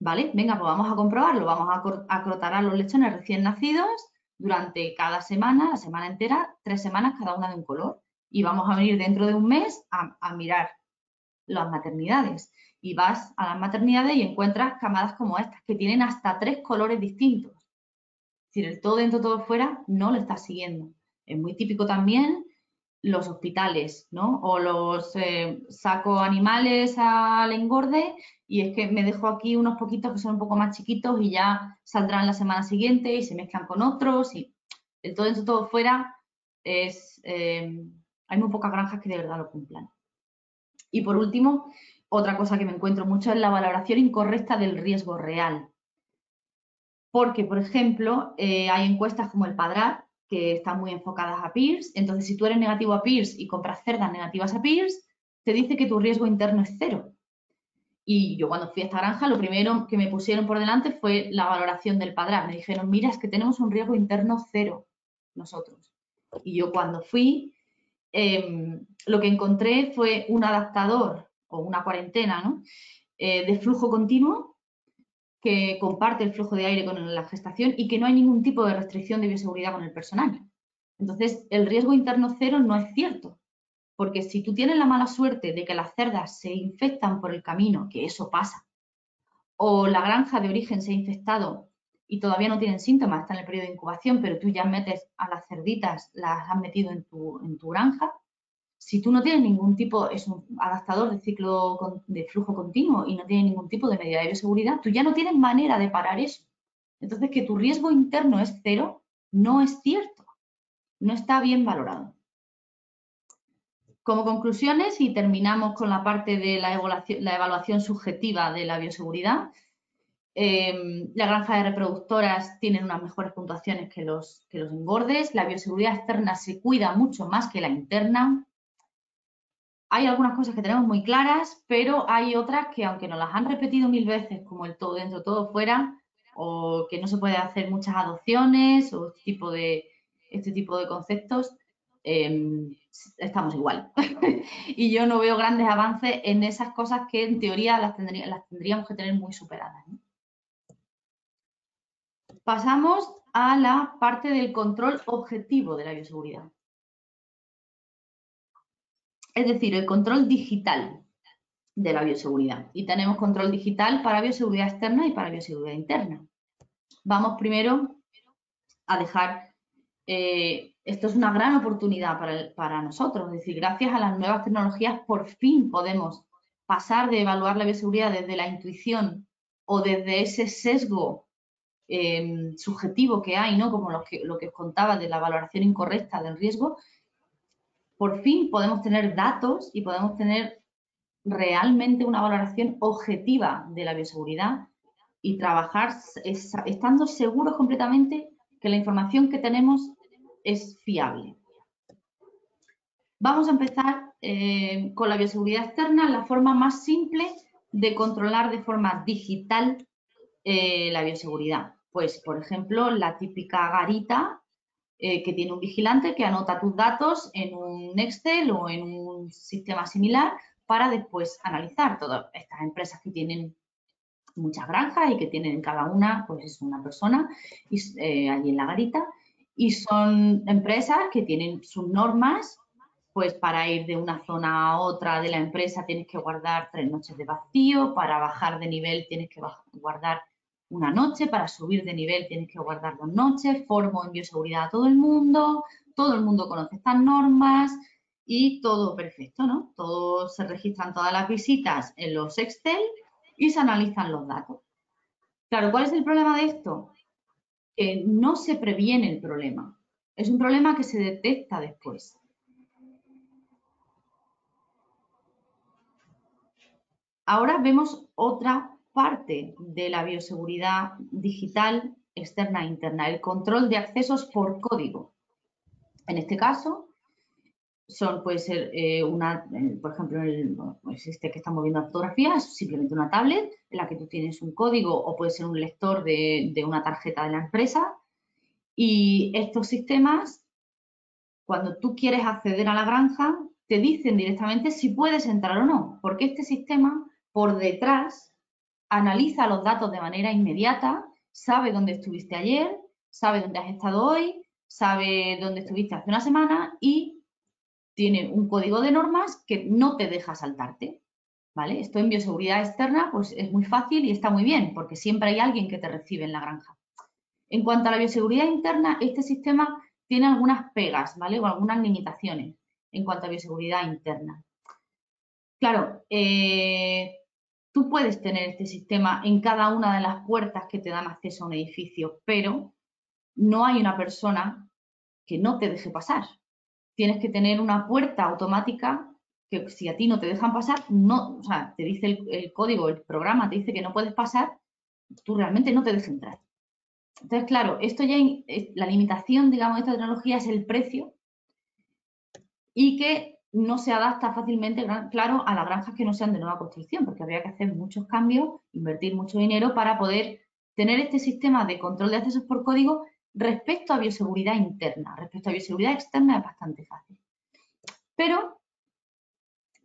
¿Vale? Venga, pues vamos a comprobarlo. Vamos a, a crotar a los lechones recién nacidos durante cada semana, la semana entera, tres semanas cada una de un color y vamos a venir dentro de un mes a, mirar las maternidades. Y vas a las maternidades y encuentras camadas como estas, que tienen hasta tres colores distintos. Es decir, el todo dentro, todo fuera no lo está siguiendo. Es muy típico también los hospitales, ¿no? O los eh, saco animales al engorde y es que me dejo aquí unos poquitos que son un poco más chiquitos y ya saldrán la semana siguiente y se mezclan con otros y el todo dentro, todo fuera es... Eh, hay muy pocas granjas que de verdad lo cumplan. Y por último, otra cosa que me encuentro mucho es la valoración incorrecta del riesgo real. Porque, por ejemplo, eh, hay encuestas como el Padrat que están muy enfocadas a PIRS. Entonces, si tú eres negativo a PIRS y compras cerdas negativas a PIRS, te dice que tu riesgo interno es cero. Y yo cuando fui a esta granja, lo primero que me pusieron por delante fue la valoración del Padrat. Me dijeron, mira, es que tenemos un riesgo interno cero nosotros. Y yo cuando fui, em, lo que encontré fue un adaptador o una cuarentena. Eh, de flujo continuo que comparte el flujo de aire con la gestación y que no hay ningún tipo de restricción de bioseguridad con el personal. Entonces, el riesgo interno cero no es cierto, porque si tú tienes la mala suerte de que las cerdas se infectan por el camino, que eso pasa, o la granja de origen se ha infectado y todavía no tienen síntomas, está en el periodo de incubación, pero tú ya metes a las cerditas, las has metido en tu, en tu granja, si tú no tienes ningún tipo, es un adaptador de ciclo de flujo continuo y no tienes ningún tipo de medida de bioseguridad, tú ya no tienes manera de parar eso. Entonces, que tu riesgo interno es cero, no es cierto. No está bien valorado. Como conclusiones, y terminamos con la parte de la evaluación, subjetiva de la bioseguridad, eh, la granja de reproductoras tienen unas mejores puntuaciones que los, engordes. La bioseguridad externa se cuida mucho más que la interna hay algunas cosas que tenemos muy claras, pero hay otras que aunque nos las han repetido mil veces, como el todo dentro, todo fuera, o que no se puede hacer muchas adopciones o este tipo de, este conceptos, em, estamos igual. y yo no veo grandes avances en esas cosas que en teoría las tendríamos que tener muy superadas. Pasamos a la parte del control objetivo de la bioseguridad es decir, el control digital de la bioseguridad. Y tenemos control digital para bioseguridad externa y para bioseguridad interna. Vamos primero a dejar, eh, esto es una gran oportunidad para, para, nosotros, es decir, gracias a las nuevas tecnologías por fin podemos pasar de evaluar la bioseguridad desde la intuición o desde ese sesgo eh, subjetivo que hay, ¿no? como lo que, os contaba de la valoración incorrecta del riesgo, por fin podemos tener datos y podemos tener realmente una valoración objetiva de la bioseguridad y trabajar estando seguros completamente que la información que tenemos es fiable. Vamos a empezar eh, con la bioseguridad externa, la forma más simple de controlar de forma digital eh, la bioseguridad. Pues, por ejemplo, la típica garita eh, que tiene un vigilante que anota tus datos en un Excel o en un sistema similar para después analizar. Todas estas empresas que tienen muchas granjas y que tienen cada una, pues es una persona eh, allí en la garita. Y son empresas que tienen sus normas, pues para ir de una zona a otra de la empresa tienes que guardar tres noches de vacío, para bajar de nivel tienes que guardar una noche, para subir de nivel tienes que guardar dos noches, formo en bioseguridad a todo el mundo, todo el mundo conoce estas normas y todo perfecto, ¿no? Todo se registran todas las visitas en los Excel y se analizan los datos. Claro, ¿cuál es el problema de esto? Que no se previene el problema. Es un problema que se detecta después. Ahora vemos otra parte de la bioseguridad digital externa e interna, el control de accesos por código. En este caso, son, puede ser eh, una, eh, por ejemplo, el, pues este que estamos viendo fotografías, simplemente una tablet en la que tú tienes un código o puede ser un lector de, de una tarjeta de la empresa. Y estos sistemas, cuando tú quieres acceder a la granja, te dicen directamente si puedes entrar o no, porque este sistema por detrás analiza los datos de manera inmediata, sabe dónde estuviste ayer, sabe dónde has estado hoy, sabe dónde estuviste hace una semana y tiene un código de normas que no te deja saltarte. ¿Vale? Esto en bioseguridad externa pues es muy fácil y está muy bien porque siempre hay alguien que te recibe en la granja. En cuanto a la bioseguridad interna, este sistema tiene algunas pegas, ¿vale? O algunas limitaciones. en cuanto a bioseguridad interna. Claro, eh, puedes tener este sistema en cada una de las puertas que te dan acceso a un edificio, pero no hay una persona que no te deje pasar. Tienes que tener una puerta automática que si a ti no te dejan pasar, no, o sea, te dice el, código, el programa te dice que no puedes pasar, tú realmente no te dejes entrar. Entonces, claro, esto ya, la limitación, digamos, de esta tecnología es el precio y que no se adapta fácilmente, claro, a las granjas que no sean de nueva construcción, porque habría que hacer muchos cambios, invertir mucho dinero para poder tener este sistema de control de accesos por código respecto a bioseguridad interna. Respecto a bioseguridad externa es bastante fácil. Pero,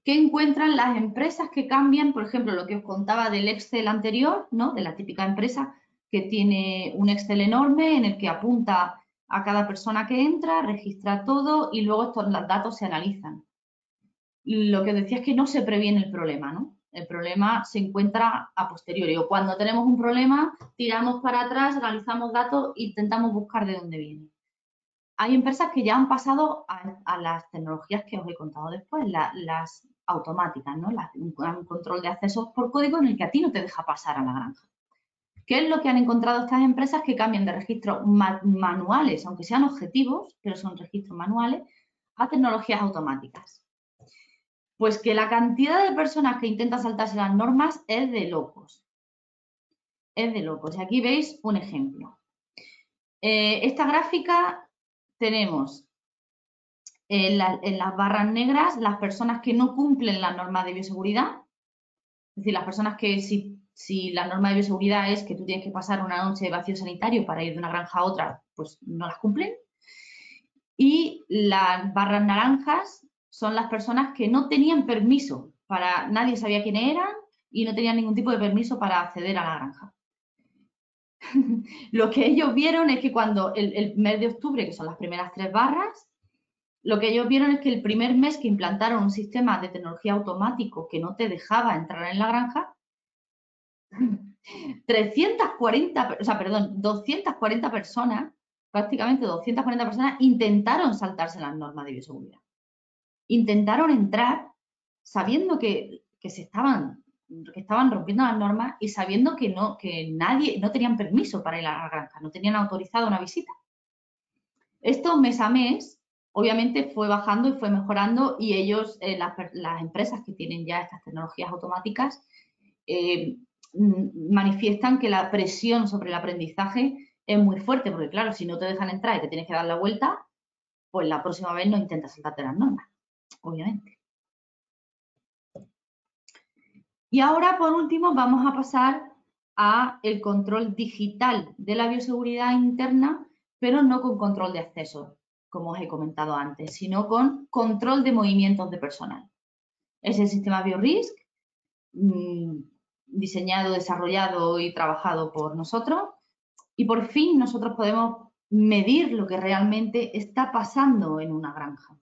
¿qué encuentran las empresas que cambian? Por ejemplo, lo que os contaba del Excel anterior, ¿no? De la típica empresa que tiene un Excel enorme en el que apunta a cada persona que entra, registra todo y luego estos datos se analizan. Lo que decía es que no se previene el problema, ¿no? El problema se encuentra a posteriori o cuando tenemos un problema tiramos para atrás, analizamos datos e intentamos buscar de dónde viene. Hay empresas que ya han pasado a, las tecnologías que os he contado después, las automáticas, ¿no? un, control de accesos por código en el que a ti no te deja pasar a la granja. ¿Qué es lo que han encontrado estas empresas que cambian de registros manuales, aunque sean objetivos, pero son registros manuales, a tecnologías automáticas? Pues que la cantidad de personas que intentan saltarse las normas es de locos. Es de locos. Y aquí veis un ejemplo. Eh, esta gráfica tenemos en, las barras negras las personas que no cumplen la norma de bioseguridad. Es decir, las personas que si si la norma de bioseguridad es que tú tienes que pasar una noche de vacío sanitario para ir de una granja a otra, pues no las cumplen. Y las barras naranjas son las personas que no tenían permiso para, nadie sabía quiénes eran y no tenían ningún tipo de permiso para acceder a la granja. Lo que ellos vieron es que cuando el, el mes de octubre, que son las primeras tres barras, lo que ellos vieron es que el primer mes que implantaron un sistema de tecnología automático que no te dejaba entrar en la granja, 340, o sea, perdón, 240 personas, prácticamente 240 personas intentaron saltarse las normas de bioseguridad. Intentaron entrar sabiendo que, se estaban, que estaban rompiendo las normas y sabiendo que no, que nadie, no tenían permiso para ir a la granja, no tenían autorizado una visita. Esto mes a mes, obviamente fue bajando y fue mejorando y ellos, eh, las, empresas que tienen ya estas tecnologías automáticas, eh, Mm, manifiestan que la presión sobre el aprendizaje es muy fuerte, porque claro, si no te dejan entrar y te tienes que dar la vuelta, pues la próxima vez no intentas saltarte las normas, obviamente. Y ahora, por último, vamos a pasar a el control digital de la bioseguridad interna, pero no con control de acceso, como os he comentado antes, sino con control de movimientos de personal. Es el sistema BioRisk, mm, diseñado, desarrollado y trabajado por nosotros. Y por fin nosotros podemos medir lo que realmente está pasando en una granja.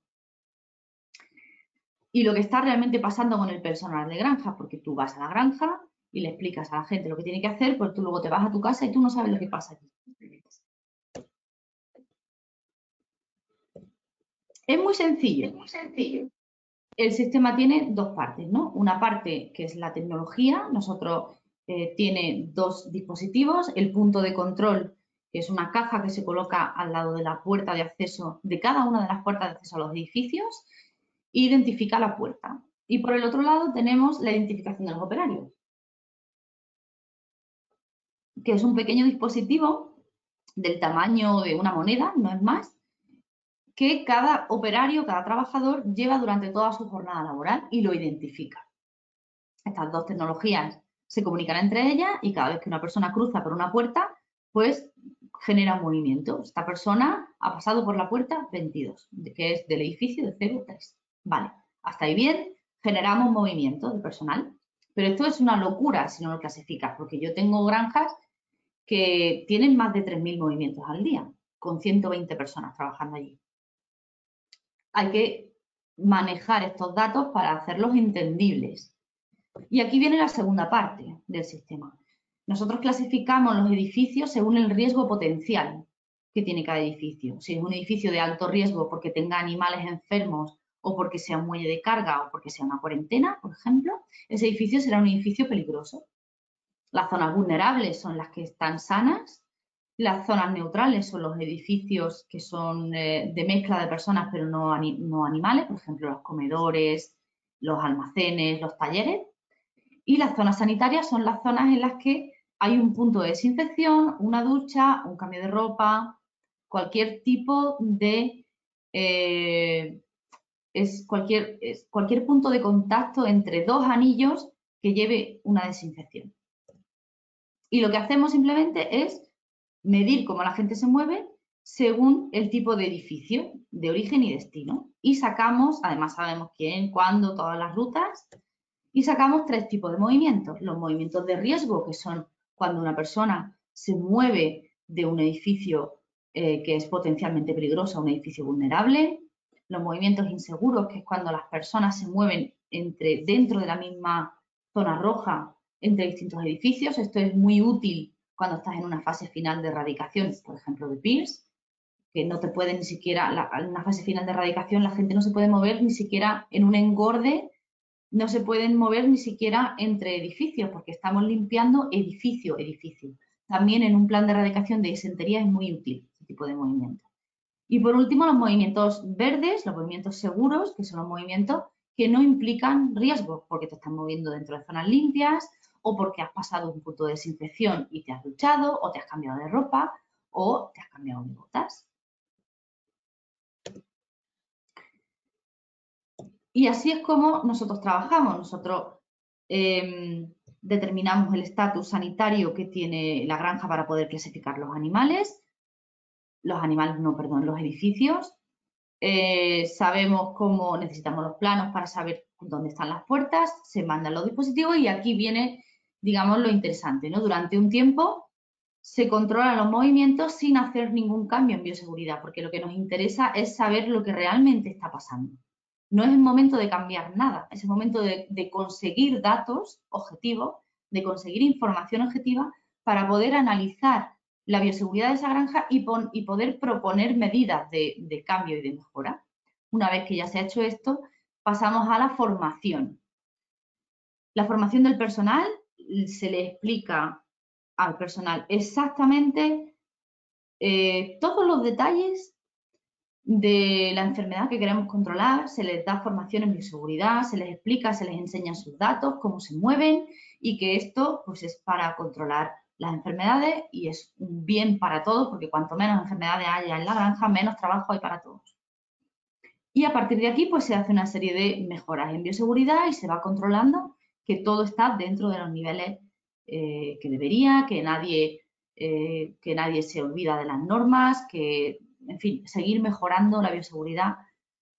Y lo que está realmente pasando con el personal de granja, porque tú vas a la granja y le explicas a la gente lo que tiene que hacer, pues tú luego te vas a tu casa y tú no sabes lo que pasa aquí. Es muy sencillo. Es muy sencillo el sistema tiene dos partes, ¿no? Una parte que es la tecnología, nosotros eh, tiene dos dispositivos, el punto de control, que es una caja que se coloca al lado de la puerta de acceso de cada una de las puertas de acceso a los edificios, identifica la puerta. Y por el otro lado tenemos la identificación de los operarios, que es un pequeño dispositivo del tamaño de una moneda, no es más, que cada operario, cada trabajador lleva durante toda su jornada laboral y lo identifica. Estas dos tecnologías se comunican entre ellas y cada vez que una persona cruza por una puerta, pues genera un movimiento. Esta persona ha pasado por la puerta 22, que es del edificio de 03. Vale, hasta ahí bien, generamos movimiento de personal. Pero esto es una locura si no lo clasificas, porque yo tengo granjas que tienen más de 3.000 movimientos al día, con 120 personas trabajando allí hay que manejar estos datos para hacerlos entendibles. Y aquí viene la segunda parte del sistema. Nosotros clasificamos los edificios según el riesgo potencial que tiene cada edificio. Si es un edificio de alto riesgo porque tenga animales enfermos o porque sea un muelle de carga o porque sea una cuarentena, por ejemplo, ese edificio será un edificio peligroso. Las zonas vulnerables son las que están sanas, las zonas neutrales son los edificios que son eh, de mezcla de personas pero no, no animales, por ejemplo, los comedores, los almacenes, los talleres. Y las zonas sanitarias son las zonas en las que hay un punto de desinfección, una ducha, un cambio de ropa, cualquier tipo de... Eh, es cualquier, es cualquier punto de contacto entre dos anillos que lleve una desinfección. Y lo que hacemos simplemente es medir cómo la gente se mueve según el tipo de edificio, de origen y destino. Y sacamos, además sabemos quién, cuándo, todas las rutas, y sacamos tres tipos de movimientos. Los movimientos de riesgo, que son cuando una persona se mueve de un edificio eh, que es potencialmente peligroso a un edificio vulnerable. Los movimientos inseguros, que es cuando las personas se mueven entre, dentro de la misma zona roja entre distintos edificios. Esto es muy útil cuando estás en una fase final de erradicación, por ejemplo, de PIRS que no te puede ni siquiera, en una fase final de erradicación, la gente no se puede mover ni siquiera en un engorde, no se pueden mover ni siquiera entre edificios, porque estamos limpiando edificio, edificio. También en un plan de erradicación de disentería es muy útil este tipo de movimiento. Y por último, los movimientos verdes, los movimientos seguros, que son los movimientos que no implican riesgo, porque te estás moviendo dentro de zonas limpias, o porque has pasado un punto de desinfección y te has duchado, o te has cambiado de ropa, o te has cambiado de botas. Y así es como nosotros trabajamos. Nosotros em, determinamos el estatus sanitario que tiene la granja para poder clasificar los animales, los animales, no, perdón, los edificios. Eh, sabemos cómo necesitamos los planos para saber dónde están las puertas, se mandan los dispositivos y aquí viene, digamos, lo interesante, ¿no? Durante un tiempo se controlan los movimientos sin hacer ningún cambio en bioseguridad, porque lo que nos interesa es saber lo que realmente está pasando no es el momento de cambiar nada, es el momento de, conseguir datos objetivos, de conseguir información objetiva para poder analizar la bioseguridad de esa granja y, poder proponer medidas de, cambio y de mejora. Una vez que ya se ha hecho esto, pasamos a la formación. La formación del personal se le explica al personal exactamente eh, todos los detalles de la enfermedad que queremos controlar, se les da formación en bioseguridad, se les explica, se les enseña sus datos, cómo se mueven y que esto pues es para controlar las enfermedades y es un bien para todos porque cuanto menos enfermedades haya en la granja, menos trabajo hay para todos. Y a partir de aquí pues se hace una serie de mejoras en bioseguridad y se va controlando que todo está dentro de los niveles eh, que debería, que nadie, eh, que nadie se olvida de las normas, que en fin, seguir mejorando la bioseguridad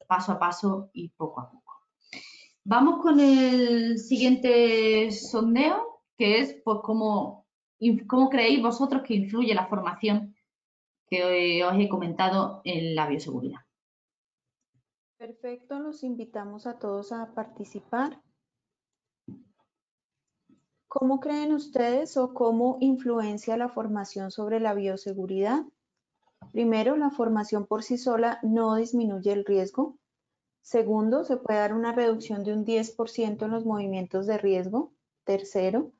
paso a paso y poco a poco. Vamos con el siguiente sondeo, que es pues cómo, cómo creéis vosotros que influye la formación que os he comentado en la bioseguridad. Perfecto, los invitamos a todos a participar. ¿Cómo creen ustedes o cómo influencia la formación sobre la bioseguridad? Primero, la formación por sí sola no disminuye el riesgo. Segundo, se puede dar una reducción de un 10% en los movimientos de riesgo. Tercero,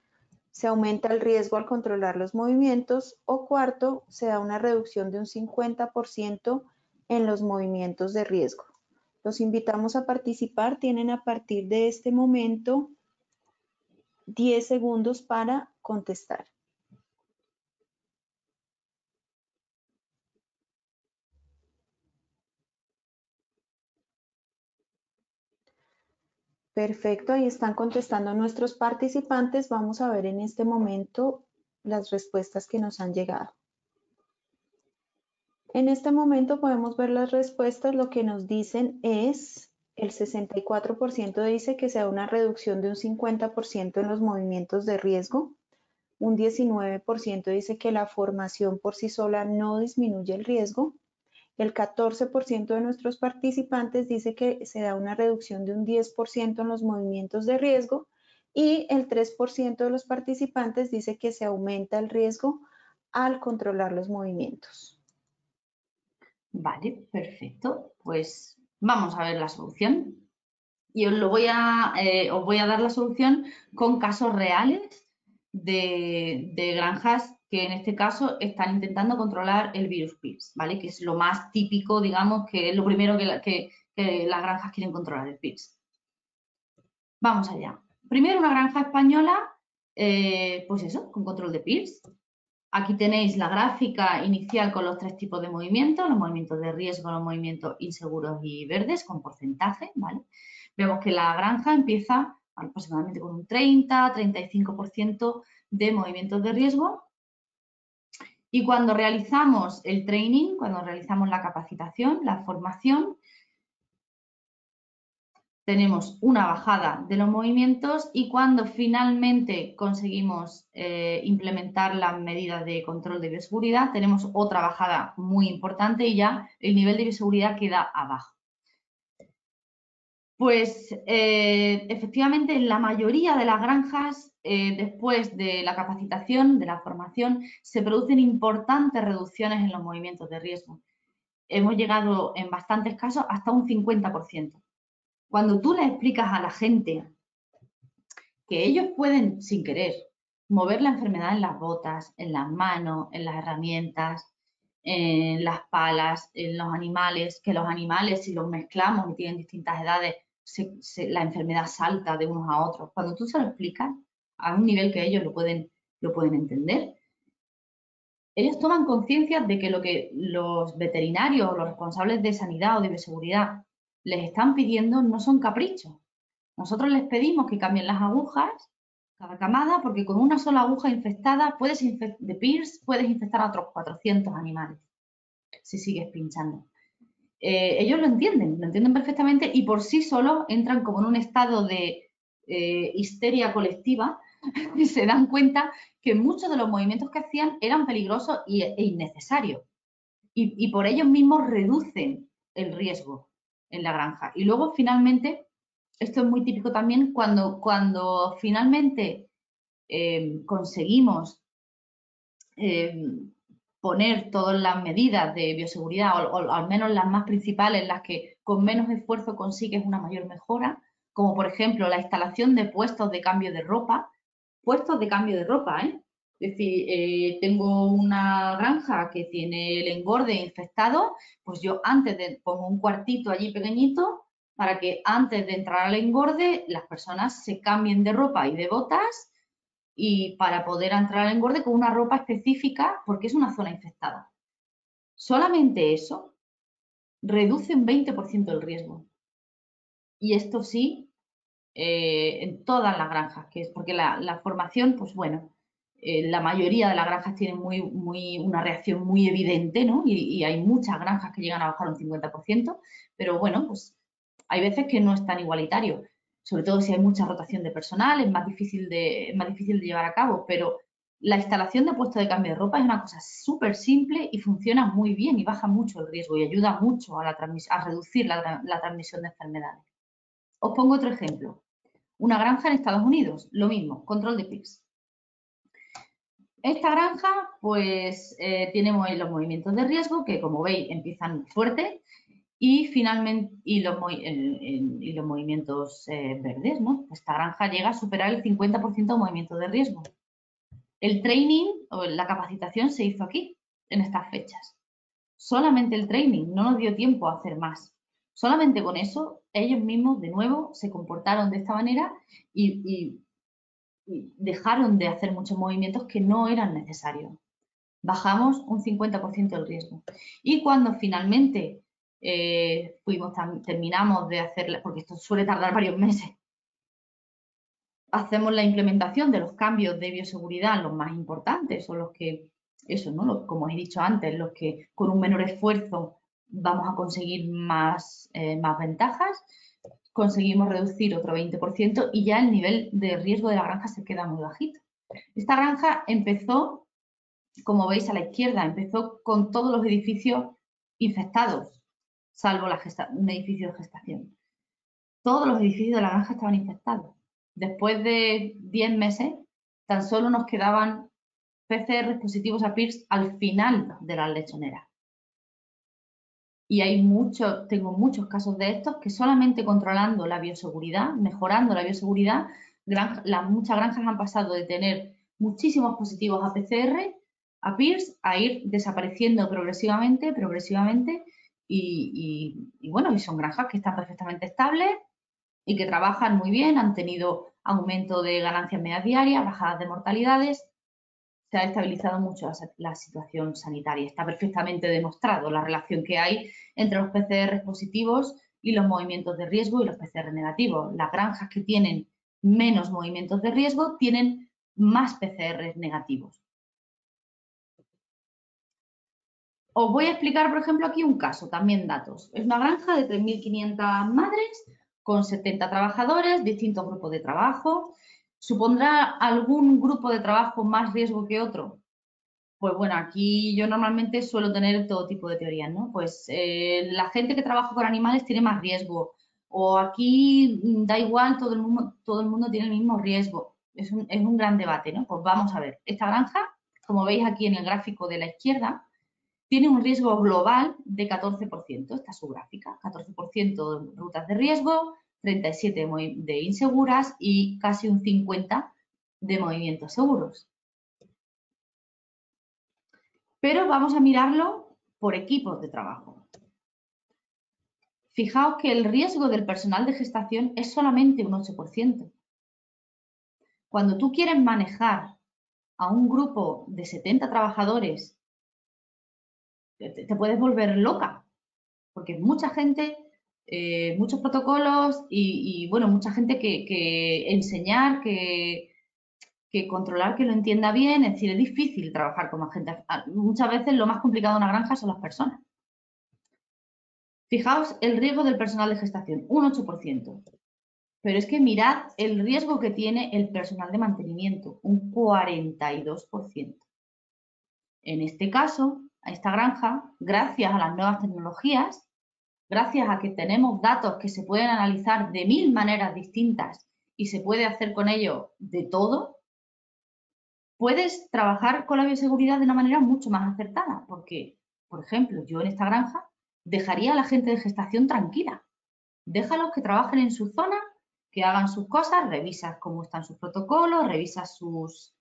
se aumenta el riesgo al controlar los movimientos. O cuarto, se da una reducción de un 50% en los movimientos de riesgo. Los invitamos a participar. Tienen a partir de este momento 10 segundos para contestar. Perfecto, ahí están contestando nuestros participantes. Vamos a ver en este momento las respuestas que nos han llegado. En este momento podemos ver las respuestas. Lo que nos dicen es, el 64% dice que sea una reducción de un 50% en los movimientos de riesgo. Un 19% dice que la formación por sí sola no disminuye el riesgo. El 14% de nuestros participantes dice que se da una reducción de un 10% en los movimientos de riesgo y el 3% de los participantes dice que se aumenta el riesgo al controlar los movimientos. Vale, perfecto. Pues Vamos a ver la solución. Y os, lo voy a, eh, os voy a dar la solución con casos reales de, granjas que en este caso están intentando controlar el virus PIRS, ¿vale? Que es lo más típico, digamos, que es lo primero que, las granjas quieren controlar, el PIRS. Vamos allá. Primero, una granja española, eh, pues eso, con control de PIRS. Aquí tenéis la gráfica inicial con los tres tipos de movimientos, los movimientos de riesgo, los movimientos inseguros y verdes con porcentaje, ¿vale? Vemos que la granja empieza aproximadamente con un 30-35% de movimientos de riesgo y cuando realizamos el training, cuando realizamos la capacitación, la formación, tenemos una bajada de los movimientos y cuando finalmente conseguimos eh, implementar las medidas de control de bioseguridad, tenemos otra bajada muy importante y ya el nivel de bioseguridad queda abajo. Pues eh, efectivamente en la mayoría de las granjas, eh, después de la capacitación, de la formación, se producen importantes reducciones en los movimientos de riesgo. Hemos llegado en bastantes casos hasta un 50%. Cuando tú le explicas a la gente que ellos pueden, sin querer, mover la enfermedad en las botas, en las manos, en las herramientas, en las palas, en los animales, que los animales, si los mezclamos y tienen distintas edades, la enfermedad salta de unos a otros. Cuando tú se lo explicas a un nivel que ellos lo pueden, lo pueden entender, ellos toman conciencia de que lo que los veterinarios o los responsables de sanidad o de bioseguridad les están pidiendo no son caprichos. Nosotros les pedimos que cambien las agujas cada camada porque con una sola aguja infectada puedes de PIRS puedes infectar a otros 400 animales si sigues pinchando. Eh, ellos lo entienden, lo entienden perfectamente y por sí solos entran como en un estado de eh, histeria colectiva se dan cuenta que muchos de los movimientos que hacían eran peligrosos e innecesarios y por ellos mismos reducen el riesgo en la granja. Y luego, finalmente, esto es muy típico también, cuando, cuando finalmente eh, conseguimos eh, poner todas las medidas de bioseguridad, o, al menos las más principales, las que con menos esfuerzo consigues una mayor mejora, como por ejemplo la instalación de puestos de cambio de ropa, puestos de cambio de ropa, ¿eh? Es decir, eh, tengo una granja que tiene el engorde infectado, pues yo antes de pongo un cuartito allí pequeñito para que antes de entrar al engorde las personas se cambien de ropa y de botas y para poder entrar al engorde con una ropa específica porque es una zona infectada. Solamente eso reduce un 20% el riesgo. Y esto sí, eh, en todas las granjas, que es porque la, formación, pues bueno, eh, la mayoría de las granjas tienen muy, muy, una reacción muy evidente, ¿no? Y, hay muchas granjas que llegan a bajar un 50%, pero bueno, pues hay veces que no es tan igualitario, sobre todo si hay mucha rotación de personal, es más difícil de, más difícil de llevar a cabo, pero la instalación de puesto de cambio de ropa es una cosa súper simple y funciona muy bien y baja mucho el riesgo y ayuda mucho a, la a reducir la, la transmisión de enfermedades. Os pongo otro ejemplo. Una granja en Estados Unidos, lo mismo, control de PICS. Esta granja, pues, eh, tiene los movimientos de riesgo que, como veis, empiezan fuerte y finalmente, y los, movimientos eh, verdes, ¿no? Esta granja llega a superar el 50% de movimientos de riesgo. El training o la capacitación se hizo aquí, en estas fechas. Solamente el training, no nos dio tiempo a hacer más. Solamente con eso, ellos mismos, de nuevo, se comportaron de esta manera y dejaron de hacer muchos movimientos que no eran necesarios. Bajamos un 50% del riesgo. Y cuando finalmente eh, fuimos, terminamos de hacer, porque esto suele tardar varios meses, hacemos la implementación de los cambios de bioseguridad, los más importantes, son los que, eso, ¿no? como he dicho antes, los que con un menor esfuerzo vamos a conseguir más, eh, más ventajas conseguimos reducir otro 20% y ya el nivel de riesgo de la granja se queda muy bajito. Esta granja empezó, como veis a la izquierda, empezó con todos los edificios infectados, salvo un edificio de gestación. Todos los edificios de la granja estaban infectados. Después de 10 meses, tan solo nos quedaban PCR positivos a PIRS al final de las lechoneras. Y hay muchos, tengo muchos casos de estos que solamente controlando la bioseguridad, mejorando la bioseguridad, las, muchas granjas han pasado de tener muchísimos positivos a PCR, a PIRS, a ir desapareciendo progresivamente, progresivamente, y, y, bueno, y son granjas que están perfectamente estables y que trabajan muy bien, han tenido aumento de ganancias medias diarias, bajadas de mortalidades, se ha estabilizado mucho la, situación sanitaria. Está perfectamente demostrado la relación que hay entre los PCR positivos y los movimientos de riesgo y los PCR negativos. Las granjas que tienen menos movimientos de riesgo tienen más PCR negativos. Os voy a explicar, por ejemplo, aquí un caso, también datos. Es una granja de 3.500 madres con 70 trabajadores, distintos grupos de trabajo. ¿Supondrá algún grupo de trabajo más riesgo que otro? Pues bueno, aquí yo normalmente suelo tener todo tipo de teorías, ¿no? Pues eh, la gente que trabaja con animales tiene más riesgo, o aquí mm, da igual, todo el mundo, todo el mundo tiene el mismo riesgo. Es un, es un gran debate, ¿no? Pues vamos a ver, esta granja, como veis aquí en el gráfico de la izquierda, tiene un riesgo global de 14%, esta es su gráfica, 14% de rutas de riesgo, 37 de inseguras y casi un 50 de movimientos seguros. Pero vamos a mirarlo por equipos de trabajo. Fijaos que el riesgo del personal de gestación es solamente un 8%. Cuando tú quieres manejar a un grupo de 70 trabajadores te, puedes volver loca, porque mucha gente, eh, muchos protocolos y, bueno, mucha gente que, enseñar, que, controlar, que lo entienda bien, es decir, es difícil trabajar con más gente. Muchas veces lo más complicado en una granja son las personas. Fijaos el riesgo del personal de gestación, un 8%. Pero es que mirad el riesgo que tiene el personal de mantenimiento, un 42%. En este caso, a esta granja, gracias a las nuevas tecnologías, gracias a que tenemos datos que se pueden analizar de mil maneras distintas y se puede hacer con ello de todo, puedes trabajar con la bioseguridad de una manera mucho más acertada, porque, por ejemplo, yo en esta granja dejaría a la gente de gestación tranquila. Déjalos que trabajen en su zona, que hagan sus cosas, revisas cómo están sus protocolos, revisas sus,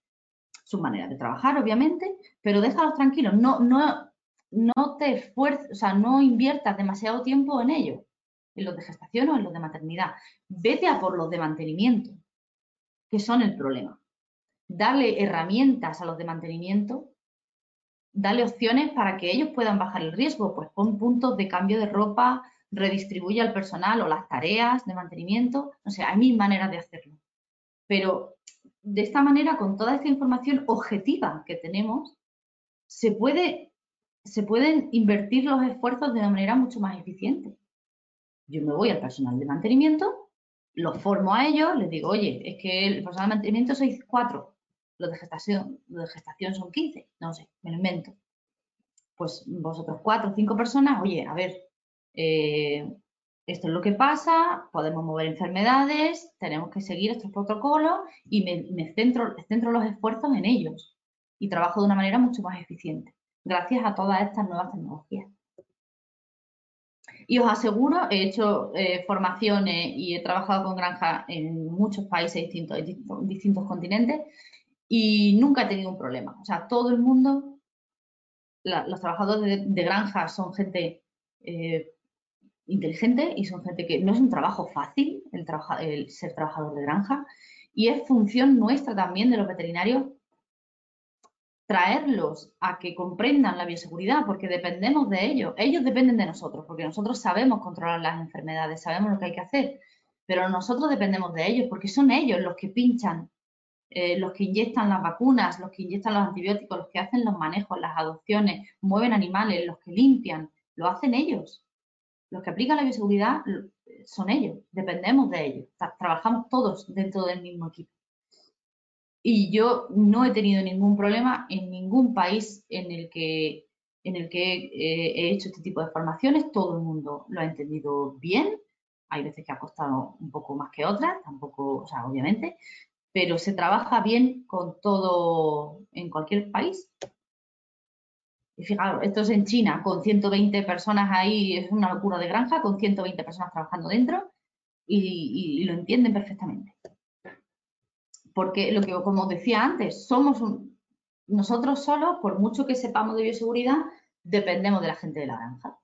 su manera de trabajar, obviamente, pero déjalos tranquilos, no, no, no te esfuerces, o sea, no inviertas demasiado tiempo en ello, en los de gestación o en los de maternidad. Vete a por los de mantenimiento, que son el problema. Dale herramientas a los de mantenimiento, dale opciones para que ellos puedan bajar el riesgo, pues pon puntos de cambio de ropa, redistribuye al personal o las tareas de mantenimiento, no sé, hay mil maneras de hacerlo. Pero de esta manera, con toda esta información objetiva que tenemos, se, puede, se pueden invertir los esfuerzos de una manera mucho más eficiente. Yo me voy al personal de mantenimiento, los formo a ellos, les digo, oye, es que el personal de mantenimiento sois cuatro, los de gestación, los de gestación son 15, no sé, me lo invento. Pues vosotros cuatro o cinco personas, oye, a ver, eh, esto es lo que pasa, podemos mover enfermedades, tenemos que seguir estos protocolos y me, centro, centro los esfuerzos en ellos y trabajo de una manera mucho más eficiente, gracias a todas estas nuevas tecnologías. Y os aseguro, he hecho eh, formaciones y he trabajado con granjas en muchos países distintos, distintos, continentes y nunca he tenido un problema. O sea, todo el mundo, los trabajadores de, granja son gente eh, inteligente y son gente que no es un trabajo fácil el ser trabajador de granja y es función nuestra también de los veterinarios traerlos a que comprendan la bioseguridad porque dependemos de ellos. Ellos dependen de nosotros porque nosotros sabemos controlar las enfermedades, sabemos lo que hay que hacer, pero nosotros dependemos de ellos porque son ellos los que pinchan, eh, los que inyectan las vacunas, los que inyectan los antibióticos, los que hacen los manejos, las adopciones, mueven animales, los que limpian, lo hacen ellos. Los que aplican la bioseguridad son ellos, dependemos de ellos, trabajamos todos dentro del mismo equipo. Y yo no he tenido ningún problema en ningún país en el que, en el que eh, he hecho este tipo de formaciones, todo el mundo lo ha entendido bien, hay veces que ha costado un poco más que otras, tampoco, o sea, obviamente, pero se trabaja bien con todo en cualquier país. Y fijaros, esto es en China, con 120 personas ahí, es una locura de granja, con 120 personas trabajando dentro y, lo entienden perfectamente. Porque lo que, como decía antes, somos nosotros solos, por mucho que sepamos de bioseguridad, dependemos de la gente de la granja.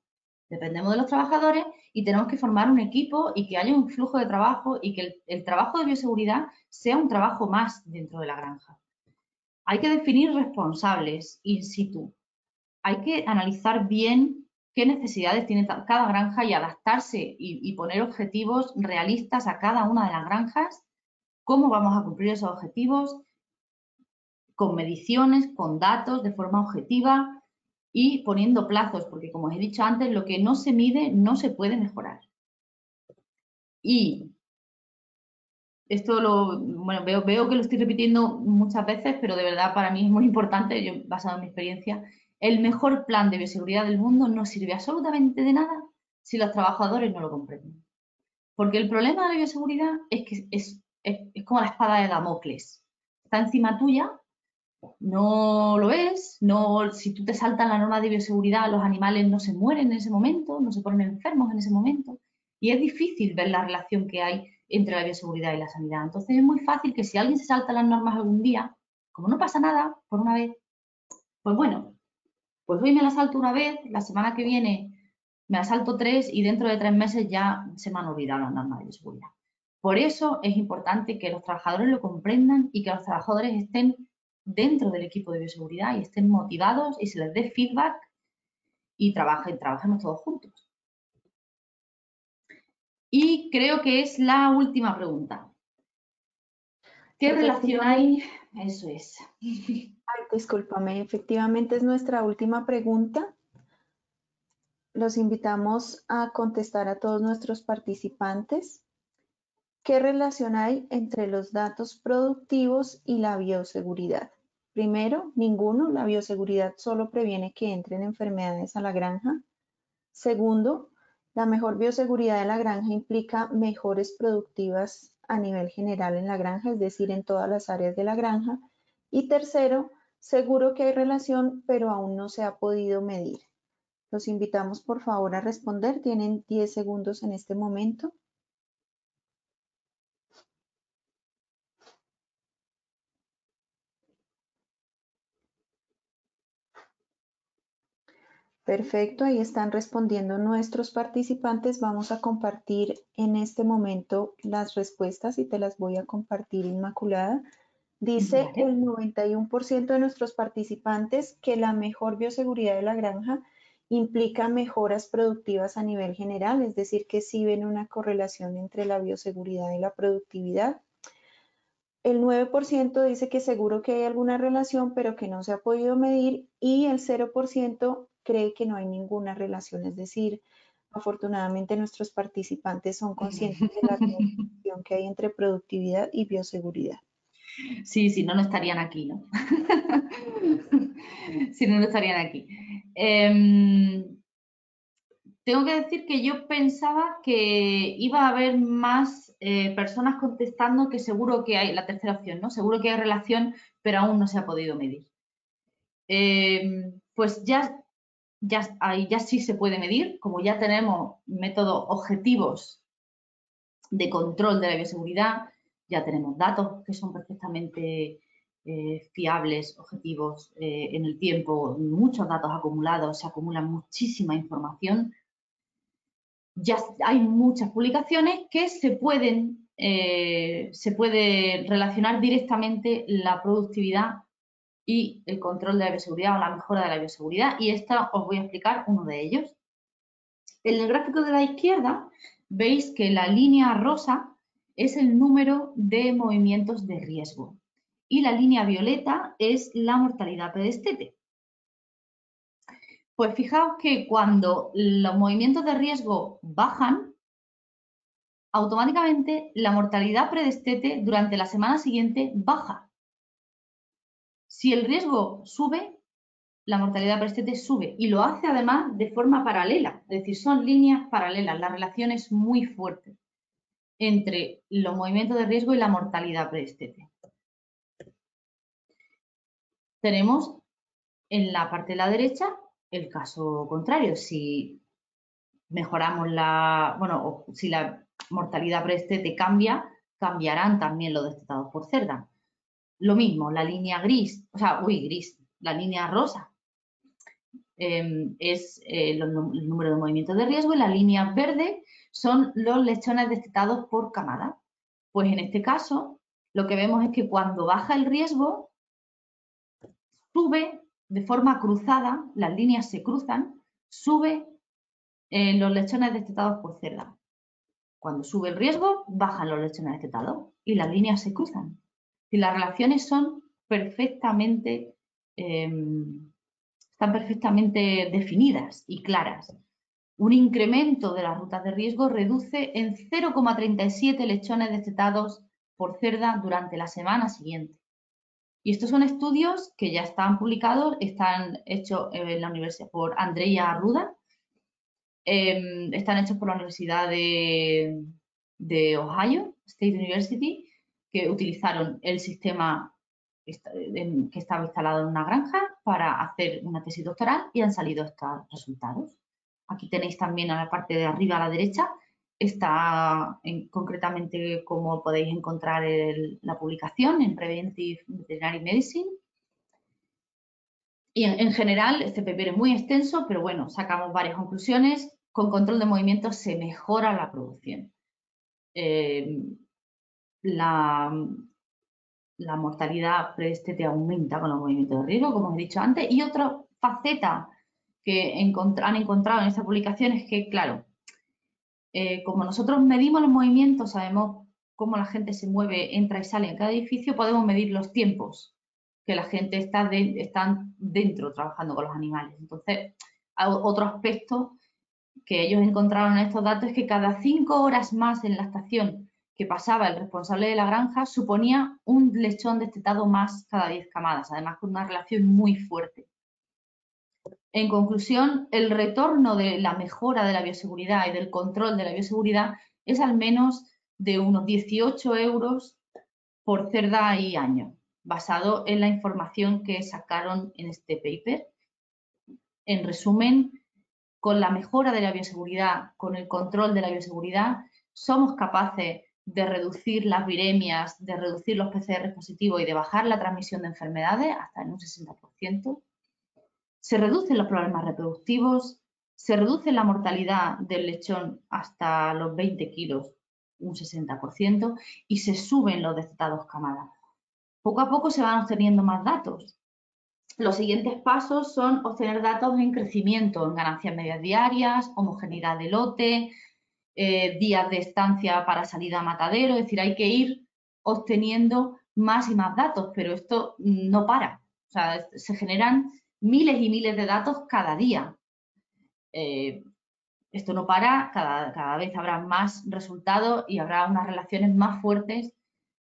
Dependemos de los trabajadores y tenemos que formar un equipo y que haya un flujo de trabajo y que el, trabajo de bioseguridad sea un trabajo más dentro de la granja. Hay que definir responsables in situ. Hay que analizar bien qué necesidades tiene cada granja y adaptarse y, y poner objetivos realistas a cada una de las granjas, cómo vamos a cumplir esos objetivos, con mediciones, con datos, de forma objetiva, y poniendo plazos, porque como os he dicho antes, lo que no se mide no se puede mejorar. Y esto lo, bueno, veo, veo que lo estoy repitiendo muchas veces, pero de verdad para mí es muy importante, yo basado en mi experiencia, el mejor plan de bioseguridad del mundo no sirve absolutamente de nada si los trabajadores no lo comprenden. Porque el problema de la bioseguridad es que es, es, como la espada de Damocles. Está encima tuya no lo es, no, si tú te saltas la norma de bioseguridad, los animales no se mueren en ese momento, no se ponen enfermos en ese momento. Y es difícil ver la relación que hay entre la bioseguridad y la sanidad. Entonces es muy fácil que si alguien se salta las normas algún día, como no pasa nada por una vez, pues bueno, pues hoy me la salto una vez, la semana que viene me la salto tres y dentro de tres meses ya se me han olvidado las normas de bioseguridad. Por eso es importante que los trabajadores lo comprendan y que los trabajadores estén dentro del equipo de bioseguridad y estén motivados y se les dé feedback y trabajen, trabajemos todos juntos. Y creo que es la última pregunta. ¿Qué relación hay? Eso es. Ay, discúlpame, efectivamente es nuestra última pregunta. Los invitamos a contestar a todos nuestros participantes. ¿Qué relación hay entre los datos productivos y la bioseguridad? Primero, ninguno, la bioseguridad solo previene que entren enfermedades a la granja. Segundo, la mejor bioseguridad de la granja implica mejores productivas a nivel general en la granja, es decir, en todas las áreas de la granja. Y tercero, seguro que hay relación, pero aún no se ha podido medir. Los invitamos por favor a responder. Tienen 10 segundos en este momento. Perfecto, ahí están respondiendo nuestros participantes. Vamos a compartir en este momento las respuestas y te las voy a compartir, Inmaculada. Dice el 91% de nuestros participantes que la mejor bioseguridad de la granja implica mejoras productivas a nivel general, es decir, que sí ven una correlación entre la bioseguridad y la productividad. El 9% dice que seguro que hay alguna relación, pero que no se ha podido medir y el 0% cree que no hay ninguna relación, es decir, afortunadamente nuestros participantes son conscientes de la relación que hay entre productividad y bioseguridad. Sí, si no, no estarían aquí, ¿no? si no, no estarían aquí. Em, tengo que decir que yo pensaba que iba a haber más eh, personas contestando que seguro que hay, la tercera opción, ¿no? Seguro que hay relación, pero aún no se ha podido medir. Em, pues ya ya, ahí ya sí se puede medir, como ya tenemos métodos objetivos de control de la bioseguridad, ya tenemos datos que son perfectamente eh, fiables, objetivos eh, en el tiempo, muchos datos acumulados, se acumula muchísima información. Ya hay muchas publicaciones que se pueden, eh, se puede relacionar directamente la productividad y el control de la bioseguridad o la mejora de la bioseguridad y esta os voy a explicar uno de ellos. En el gráfico de la izquierda veis que la línea rosa es el número de movimientos de riesgo y la línea violeta es la mortalidad pedestete. Pues fijaos que cuando los movimientos de riesgo bajan, automáticamente la mortalidad predestete durante la semana siguiente baja. Si el riesgo sube, la mortalidad por estete sube y lo hace además de forma paralela, es decir, son líneas paralelas, la relación es muy fuerte entre los movimientos de riesgo y la mortalidad preestete. Tenemos en la parte de la derecha el caso contrario, si mejoramos la, bueno, si la mortalidad preestete cambia, cambiarán también los destetados por cerda. Lo mismo, la línea gris, o sea, uy, gris, la línea rosa em, es eh, el número de movimientos de riesgo y la línea verde son los lechones destetados por camada. Pues en este caso, lo que vemos es que cuando baja el riesgo, sube de forma cruzada, las líneas se cruzan, sube eh, los lechones destetados por cerda. Cuando sube el riesgo, bajan los lechones destetados y las líneas se cruzan. Y las relaciones son perfectamente, em, están perfectamente definidas y claras. Un incremento de las rutas de riesgo reduce en 0,37 lechones destetados por cerda durante la semana siguiente. Y estos son estudios que ya están publicados, están hechos en la universidad por Andrea Arruda, em, están hechos por la Universidad de, Ohio State University, utilizaron el sistema que estaba instalado en una granja para hacer una tesis doctoral y han salido estos resultados. Aquí tenéis también a la parte de arriba a la derecha está concretamente como podéis encontrar la publicación en Preventive Veterinary Medicine. Y en, general este paper es muy extenso, pero bueno, sacamos varias conclusiones. Con control de movimiento se mejora la producción. Eh, la, la mortalidad preestete aumenta con los movimientos de riesgo, como he dicho antes. Y otra faceta que han encontrado en esta publicación es que, claro, eh, como nosotros medimos los movimientos, sabemos cómo la gente se mueve, entra y sale en cada edificio, podemos medir los tiempos que la gente está están dentro trabajando con los animales. Entonces, otro aspecto que ellos encontraron en estos datos es que cada cinco horas más en la estación que pasaba el responsable de la granja suponía un lechón destetado más cada diez camadas, además con una relación muy fuerte. En conclusión, el retorno de la mejora de la bioseguridad y del control de la bioseguridad es al menos de unos 18 euros por cerda y año, basado en la información que sacaron en este paper. En resumen, con la mejora de la bioseguridad, con el control de la bioseguridad, somos capaces de reducir las viremias, de reducir los PCR positivos y de bajar la transmisión de enfermedades hasta en un 60% se reducen los problemas reproductivos, se reduce la mortalidad del lechón hasta los 20 kilos, un 60%, y se suben los destetados camadas. Poco a poco se van obteniendo más datos. Los siguientes pasos son obtener datos en crecimiento, en ganancias medias diarias, homogeneidad de lote, eh, días de estancia para salida a matadero, es decir, hay que ir obteniendo más y más datos, pero esto no para. O sea, se generan miles y miles de datos cada día. Eh, esto no para, cada, vez habrá más resultados y habrá unas relaciones más fuertes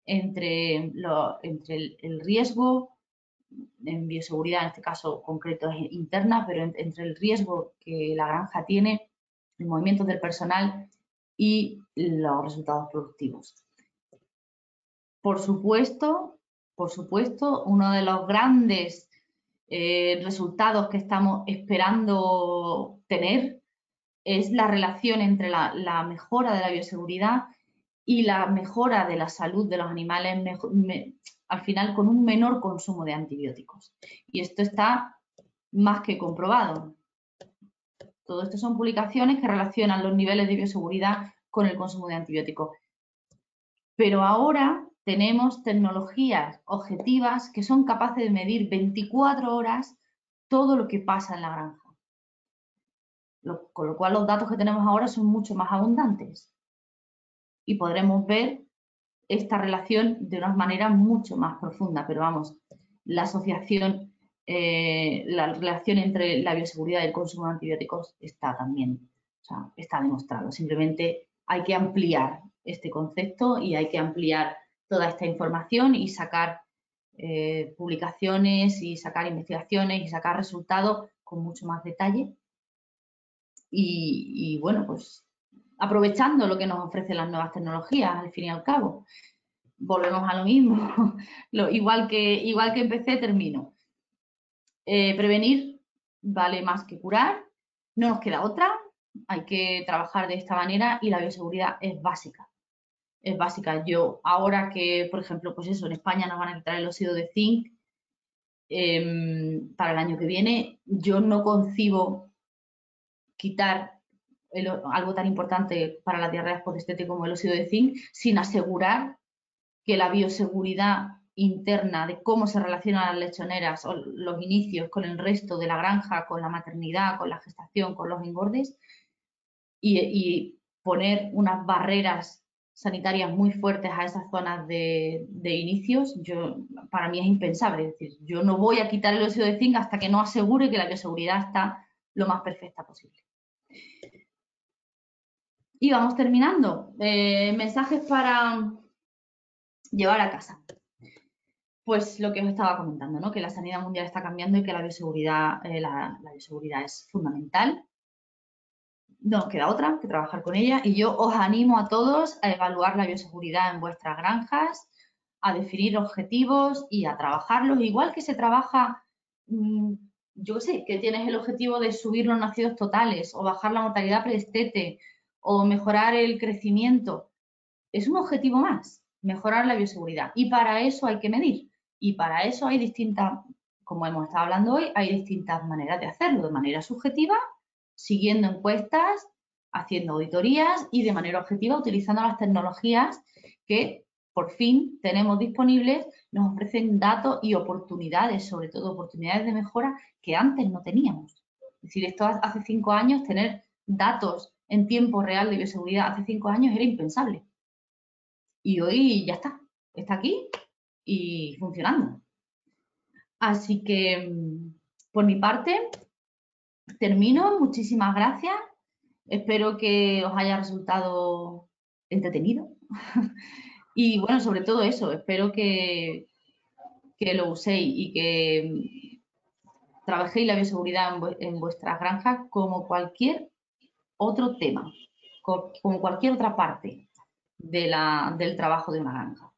entre, entre el, riesgo, en bioseguridad en este caso concreto es interna, pero entre el riesgo que la granja tiene, el movimiento del personal y los resultados productivos. Por supuesto, por supuesto, uno de los grandes eh, resultados que estamos esperando tener es la relación entre la, mejora de la bioseguridad y la mejora de la salud de los animales, al final con un menor consumo de antibióticos. Y esto está más que comprobado. Todo esto son publicaciones que relacionan los niveles de bioseguridad con el consumo de antibióticos. Pero ahora tenemos tecnologías objetivas que son capaces de medir 24 horas todo lo que pasa en la granja. con lo cual los datos que tenemos ahora son mucho más abundantes y podremos ver esta relación de una manera mucho más profunda. Pero vamos, la asociación, eh, la relación entre la bioseguridad y el consumo de antibióticos está también, o sea, está demostrado. Simplemente hay que ampliar este concepto y hay que ampliar toda esta información y sacar eh, publicaciones y sacar investigaciones y sacar resultados con mucho más detalle. Y, bueno, pues aprovechando lo que nos ofrecen las nuevas tecnologías, al fin y al cabo. Volvemos a lo mismo. igual, que, igual que empecé, termino. Eh, prevenir vale más que curar, no nos queda otra, hay que trabajar de esta manera y la bioseguridad es básica. Es básica. Yo, ahora que, por ejemplo, pues eso, en España nos van a quitar el óxido de zinc em, para el año que viene, yo no concibo quitar algo tan importante para la diarrea post como el óxido de zinc sin asegurar que la bioseguridad interna de cómo se relacionan las lechoneras o los inicios con el resto de la granja, con la maternidad, con la gestación, con los engordes y, poner unas barreras sanitarias muy fuertes a esas zonas de, inicios, yo, para mí es impensable. Es decir, yo no voy a quitar el óxido de zinc hasta que no asegure que la bioseguridad está lo más perfecta posible. Y vamos terminando. Eh, mensajes para llevar a casa. Pues lo que os estaba comentando, ¿no? que la sanidad mundial está cambiando y que la bioseguridad, eh, la, bioseguridad es fundamental. No nos queda otra que trabajar con ella y yo os animo a todos a evaluar la bioseguridad en vuestras granjas, a definir objetivos y a trabajarlos, igual que se trabaja, mm, yo sé, que tienes el objetivo de subir los nacidos totales o bajar la mortalidad preestete o mejorar el crecimiento. Es un objetivo más, mejorar la bioseguridad. Y para eso hay que medir. Y para eso hay distintas, como hemos estado hablando hoy, hay distintas maneras de hacerlo, de manera subjetiva, siguiendo encuestas, haciendo auditorías y de manera objetiva utilizando las tecnologías que por fin tenemos disponibles, nos ofrecen datos y oportunidades, sobre todo oportunidades de mejora que antes no teníamos. Es decir, esto hace cinco años, tener datos en tiempo real de bioseguridad hace cinco años era impensable. Y hoy ya está, está aquí y funcionando. Así que, mm, por mi parte, termino. Muchísimas gracias. Espero que os haya resultado entretenido. y bueno, sobre todo eso, espero que, que lo uséis y que mm, trabajéis la bioseguridad en, vuestras granjas como cualquier otro tema, como cualquier otra parte de la, del trabajo de una granja.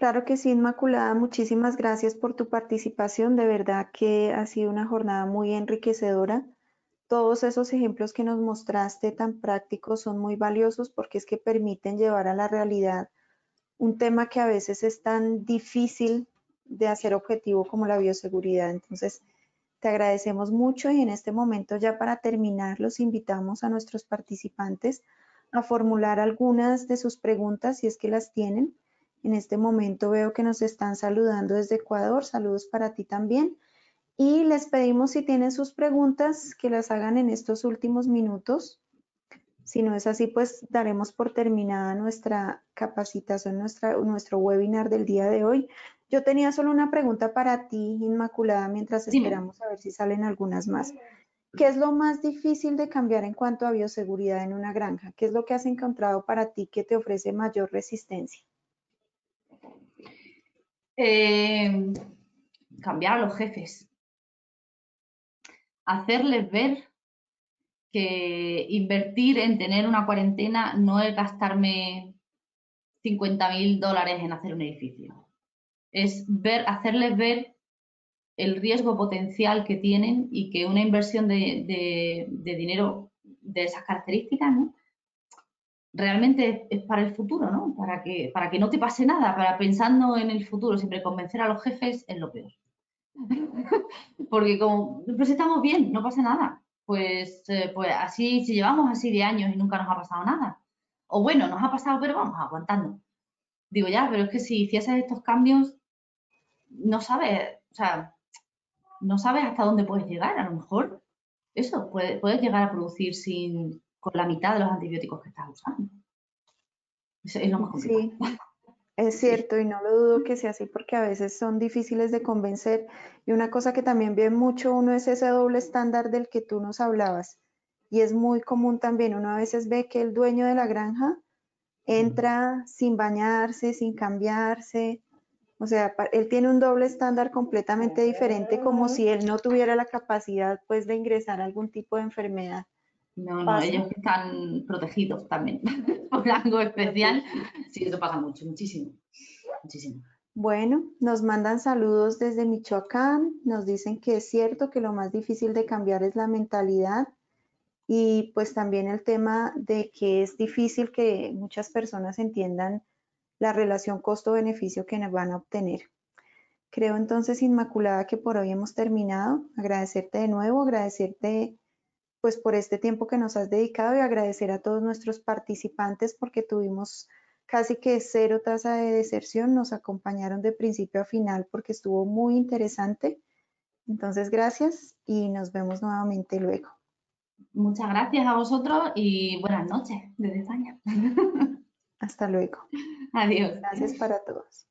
Claro que sí, Inmaculada, muchísimas gracias por tu participación. De verdad que ha sido una jornada muy enriquecedora. Todos esos ejemplos que nos mostraste tan prácticos son muy valiosos porque es que permiten llevar a la realidad un tema que a veces es tan difícil de hacer objetivo como la bioseguridad. Entonces, te agradecemos mucho y en este momento ya para terminar los invitamos a nuestros participantes a formular algunas de sus preguntas si es que las tienen en este momento veo que nos están saludando desde Ecuador. Saludos para ti también. Y les pedimos si tienen sus preguntas que las hagan en estos últimos minutos. Si no es así, pues daremos por terminada nuestra capacitación, nuestra, nuestro webinar del día de hoy. Yo tenía solo una pregunta para ti, Inmaculada, mientras esperamos a ver si salen algunas más. ¿Qué es lo más difícil de cambiar en cuanto a bioseguridad en una granja? ¿Qué es lo que has encontrado para ti que te ofrece mayor resistencia? Eh, cambiar a los jefes. Hacerles ver que invertir en tener una cuarentena no es gastarme 50 mil dólares en hacer un edificio. Es ver, hacerles ver el riesgo potencial que tienen y que una inversión de, de dinero de esas características ¿no? Realmente es para el futuro, ¿no? Para que, para que no te pase nada, para pensando en el futuro, siempre convencer a los jefes es lo peor. Porque como, pues estamos bien, no pasa nada. Pues, eh, pues así, si llevamos así de años y nunca nos ha pasado nada. O bueno, nos ha pasado, pero vamos aguantando. Digo, ya, pero es que si hicieses estos cambios, no sabes, o sea, no sabes hasta dónde puedes llegar. A lo mejor eso, puedes llegar a producir sin, con la mitad de los antibióticos que estás usando. Es, lo más complicado. Sí, es cierto y no lo dudo que sea así porque a veces son difíciles de convencer. Y una cosa que también ve mucho uno es ese doble estándar del que tú nos hablabas. Y es muy común también, uno a veces ve que el dueño de la granja entra sin bañarse, sin cambiarse. O sea, él tiene un doble estándar completamente diferente, como si él no tuviera la capacidad pues de ingresar a algún tipo de enfermedad. No, no, ellos están protegidos también por algo especial. Sí, eso pasa mucho, muchísimo, muchísimo. Bueno, nos mandan saludos desde Michoacán, nos dicen que es cierto que lo más difícil de cambiar es la mentalidad y pues también el tema de que es difícil que muchas personas entiendan la relación costo-beneficio que nos van a obtener. Creo entonces, Inmaculada, que por hoy hemos terminado. Agradecerte de nuevo, agradecerte pues por este tiempo que nos has dedicado y agradecer a todos nuestros participantes porque tuvimos casi que cero tasa de deserción, nos acompañaron de principio a final porque estuvo muy interesante. Entonces, gracias y nos vemos nuevamente luego. Muchas gracias a vosotros y buenas noches desde España. Hasta luego. Adiós. Gracias para todos.